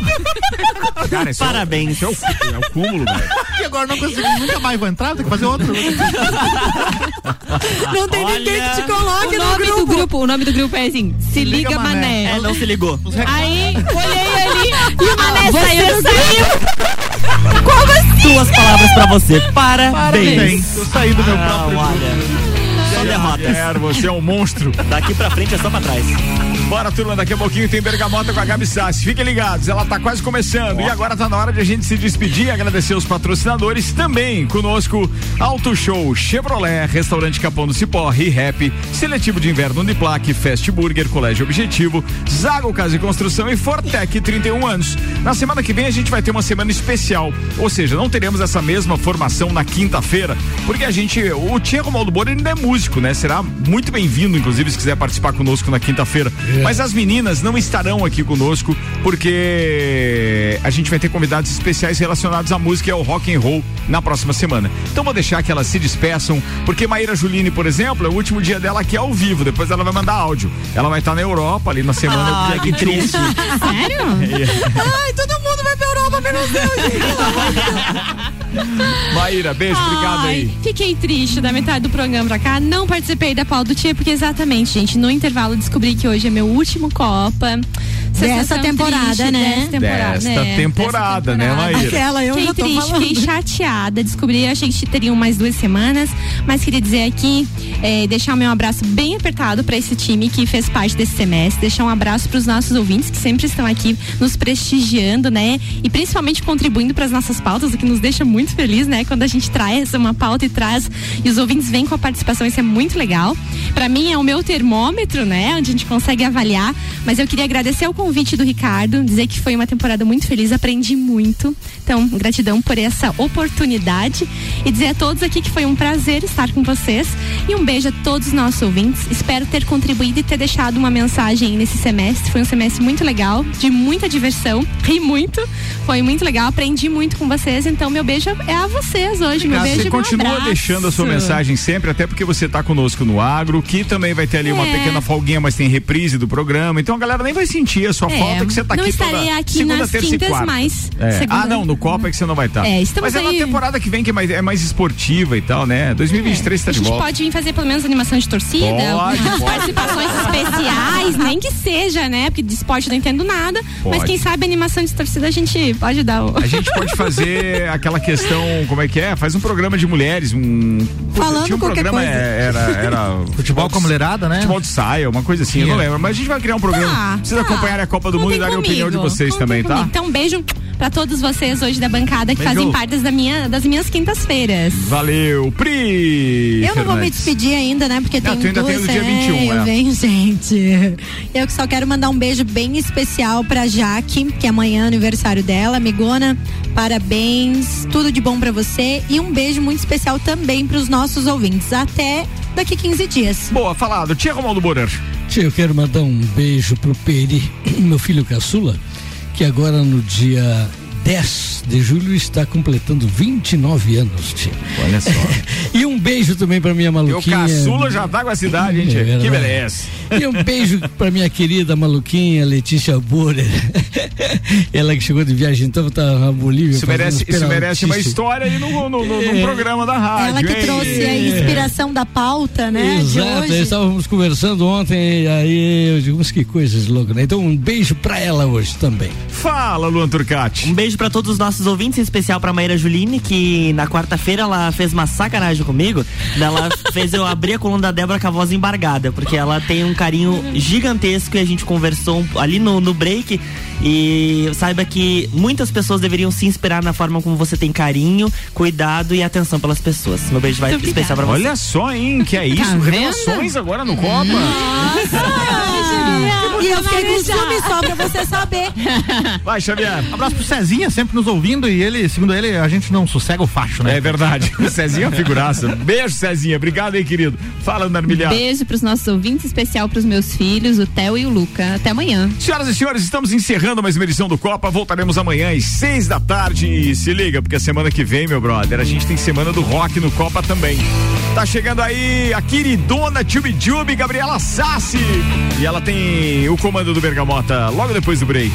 Cara, isso Parabéns. É, isso é, o, é o cúmulo, velho. E agora não consigo, nunca mais vou entrar, tem que fazer outro. Não tem ninguém que te coloque o no nome grupo. do grupo, o nome do grupo é assim, se liga, Liga, mané. Mané. É, não se ligou. Aí, olhei ali e o mané Você saiu, saiu. Como assim? Duas palavras pra você. Parabéns. Parabéns. Eu saí do meu Ah, próprio grupo. Derrotas. Quero, você é um monstro. Daqui pra frente é só pra trás. Bora, turma, daqui a pouquinho tem Bergamota com a Gabi Sassi. Fiquem ligados, ela tá quase começando. E agora tá na hora de a gente se despedir e agradecer os patrocinadores também. Conosco, Auto Show, Chevrolet, Restaurante Capão do Cipó, ReHap, Seletivo de Inverno Uniplaque, Fast Burger, Colégio Objetivo, Zago Casa e Construção e Fortec 31 anos. Na semana que vem a gente vai ter uma semana especial. Ou seja, não teremos essa mesma formação na quinta-feira, porque a gente, o Tia Romualdo Bora ainda é músico, né? Será muito bem-vindo, inclusive, se quiser participar conosco na quinta-feira. Mas as meninas não estarão aqui conosco porque a gente vai ter convidados especiais relacionados à música e ao rock and roll na próxima semana. Então vou deixar que elas se despeçam, porque Maíra Juline, por exemplo, é o último dia dela aqui ao vivo, depois ela vai mandar áudio. Ela vai estar na Europa ali na semana Ah, que 21. triste. Sério? Ai, todo mundo vai pra Europa, menos eu, Maíra, beijo, obrigado Ai, aí. Fiquei triste da metade do programa pra cá. Não participei da pauta do Tia, porque exatamente, gente, no intervalo descobri que hoje é meu último Copa. Dessa temporada, triste, né? Dessa temporada, Desta né? temporada, né, temporada. Maíra? Aquela, eu fiquei já tô triste, falando. fiquei chateada. Descobri, achei que teriam mais duas semanas, mas queria dizer aqui, eh, deixar o meu abraço bem apertado pra esse time que fez parte desse semestre, deixar um abraço pros nossos ouvintes que sempre estão aqui nos prestigiando, né? E principalmente contribuindo para as nossas pautas, o que nos deixa muito feliz, né? Quando a gente traz uma pauta e traz e os ouvintes vêm com a participação, isso é muito legal. Pra mim é o meu termômetro, né? Onde a gente consegue avaliar. Mas eu queria agradecer o convite do Ricardo, dizer que foi uma temporada muito feliz, aprendi muito. Então, gratidão por essa oportunidade e dizer a todos aqui que foi um prazer estar com vocês. E um beijo a todos os nossos ouvintes. Espero ter contribuído e ter deixado uma mensagem nesse semestre. Foi um semestre muito legal, de muita diversão, ri muito. Foi muito legal, aprendi muito com vocês. Então, meu beijo é a vocês hoje. Meu beijo Você continua abraço. deixando a sua mensagem sempre, até porque você está conosco no agro, que também vai ter ali uma É. pequena folguinha, mas tem reprise do programa. Então a galera nem vai sentir a sua É, falta que você tá não aqui estarei toda aqui segunda, nas terça quintas, mas É. Ah, não, no Copa é que você não vai estar. É, estamos mas é na aí- temporada que vem que é mais, é mais esportiva e tal, né? 2023 está A de gente volta. pode vir fazer pelo menos animação de torcida, Pode, participações especiais, nem que seja, né? Porque de esporte eu não entendo nada. Mas Pode. quem sabe animação de torcida a gente pode dar o. A gente pode fazer aquela questão, como é que é? Faz um programa de mulheres, um. Falando tinha um qualquer programa, coisa. é, Era, era Futebol com a mulherada, né? Futebol de saia, uma coisa assim, eu não lembro. Mas a gente vai criar um programa. Tá, Precisa tá. acompanhar a Copa do Mundo e dar a Contem opinião de vocês contem também, tá? comigo. Então, um beijo pra todos vocês hoje da bancada que Beijo. fazem parte da minha, das minhas quintas-feiras. Valeu, Pri! Eu não vou me despedir ainda, né? Porque Não, tem ainda tem duas. no dia 21, é, é. eu venho, gente. Eu só quero mandar um beijo bem especial pra Jaque, que amanhã é aniversário dela, amigona. Parabéns, tudo de bom pra você e um beijo muito especial também pros nossos ouvintes. Até daqui 15 dias. Boa, falado. Tia Romualdo Borer. Tia, eu quero mandar um beijo pro Peri, meu filho caçula, que agora no dia 10 de julho está completando 29 anos, tia. Olha só. e um beijo também pra minha E o maluquinha. caçula já tá com a cidade, hein? É que merece. E um beijo pra minha querida maluquinha Letícia Borer. Ela que chegou de viagem, então tá na Bolívia. Isso merece, isso merece uma história aí no, no, no- num É. programa da rádio. Ela que hein? trouxe a inspiração da pauta, né? de Exato, hoje. estávamos conversando ontem, aí eu digo, mas que coisas loucas, né? Então um beijo pra ela hoje também. Fala, Luan Turcati. Um beijo pra todos os nossos ouvintes, em especial pra Maíra Juline, que na quarta-feira ela fez uma sacanagem comigo. Ela fez eu abrir a coluna da Débora com a voz embargada, porque ela tem um carinho gigantesco e a gente conversou ali no, no break. E saiba que muitas pessoas deveriam se inspirar na forma como você tem carinho, cuidado e atenção pelas pessoas. Meu beijo vai especial pra você. Olha só, hein? Que é isso? Tá vendo? Revelações agora no Copa. E eu fiquei com ciúme só pra você saber. Vai, Xavier. Abraço pro Cezinha, sempre nos ouvindo e ele, segundo ele, a gente não sossega o facho, né? É verdade. O Cezinha é uma figuraça. Beijo, Cezinha. Obrigado aí, querido. Fala, Narmilhar. Beijo pros nossos ouvintes, especial pros meus filhos, o Theo e o Luca. Até amanhã. Senhoras e senhores, estamos encerrando mais uma edição do Copa. Voltaremos amanhã às seis da tarde. E se liga, porque a semana que vem, meu brother, a gente tem semana do rock no Copa também. Tá chegando aí a queridona Tube Tube, Gabriela Sassi. E ela tem o comando do Bergamota logo depois do break.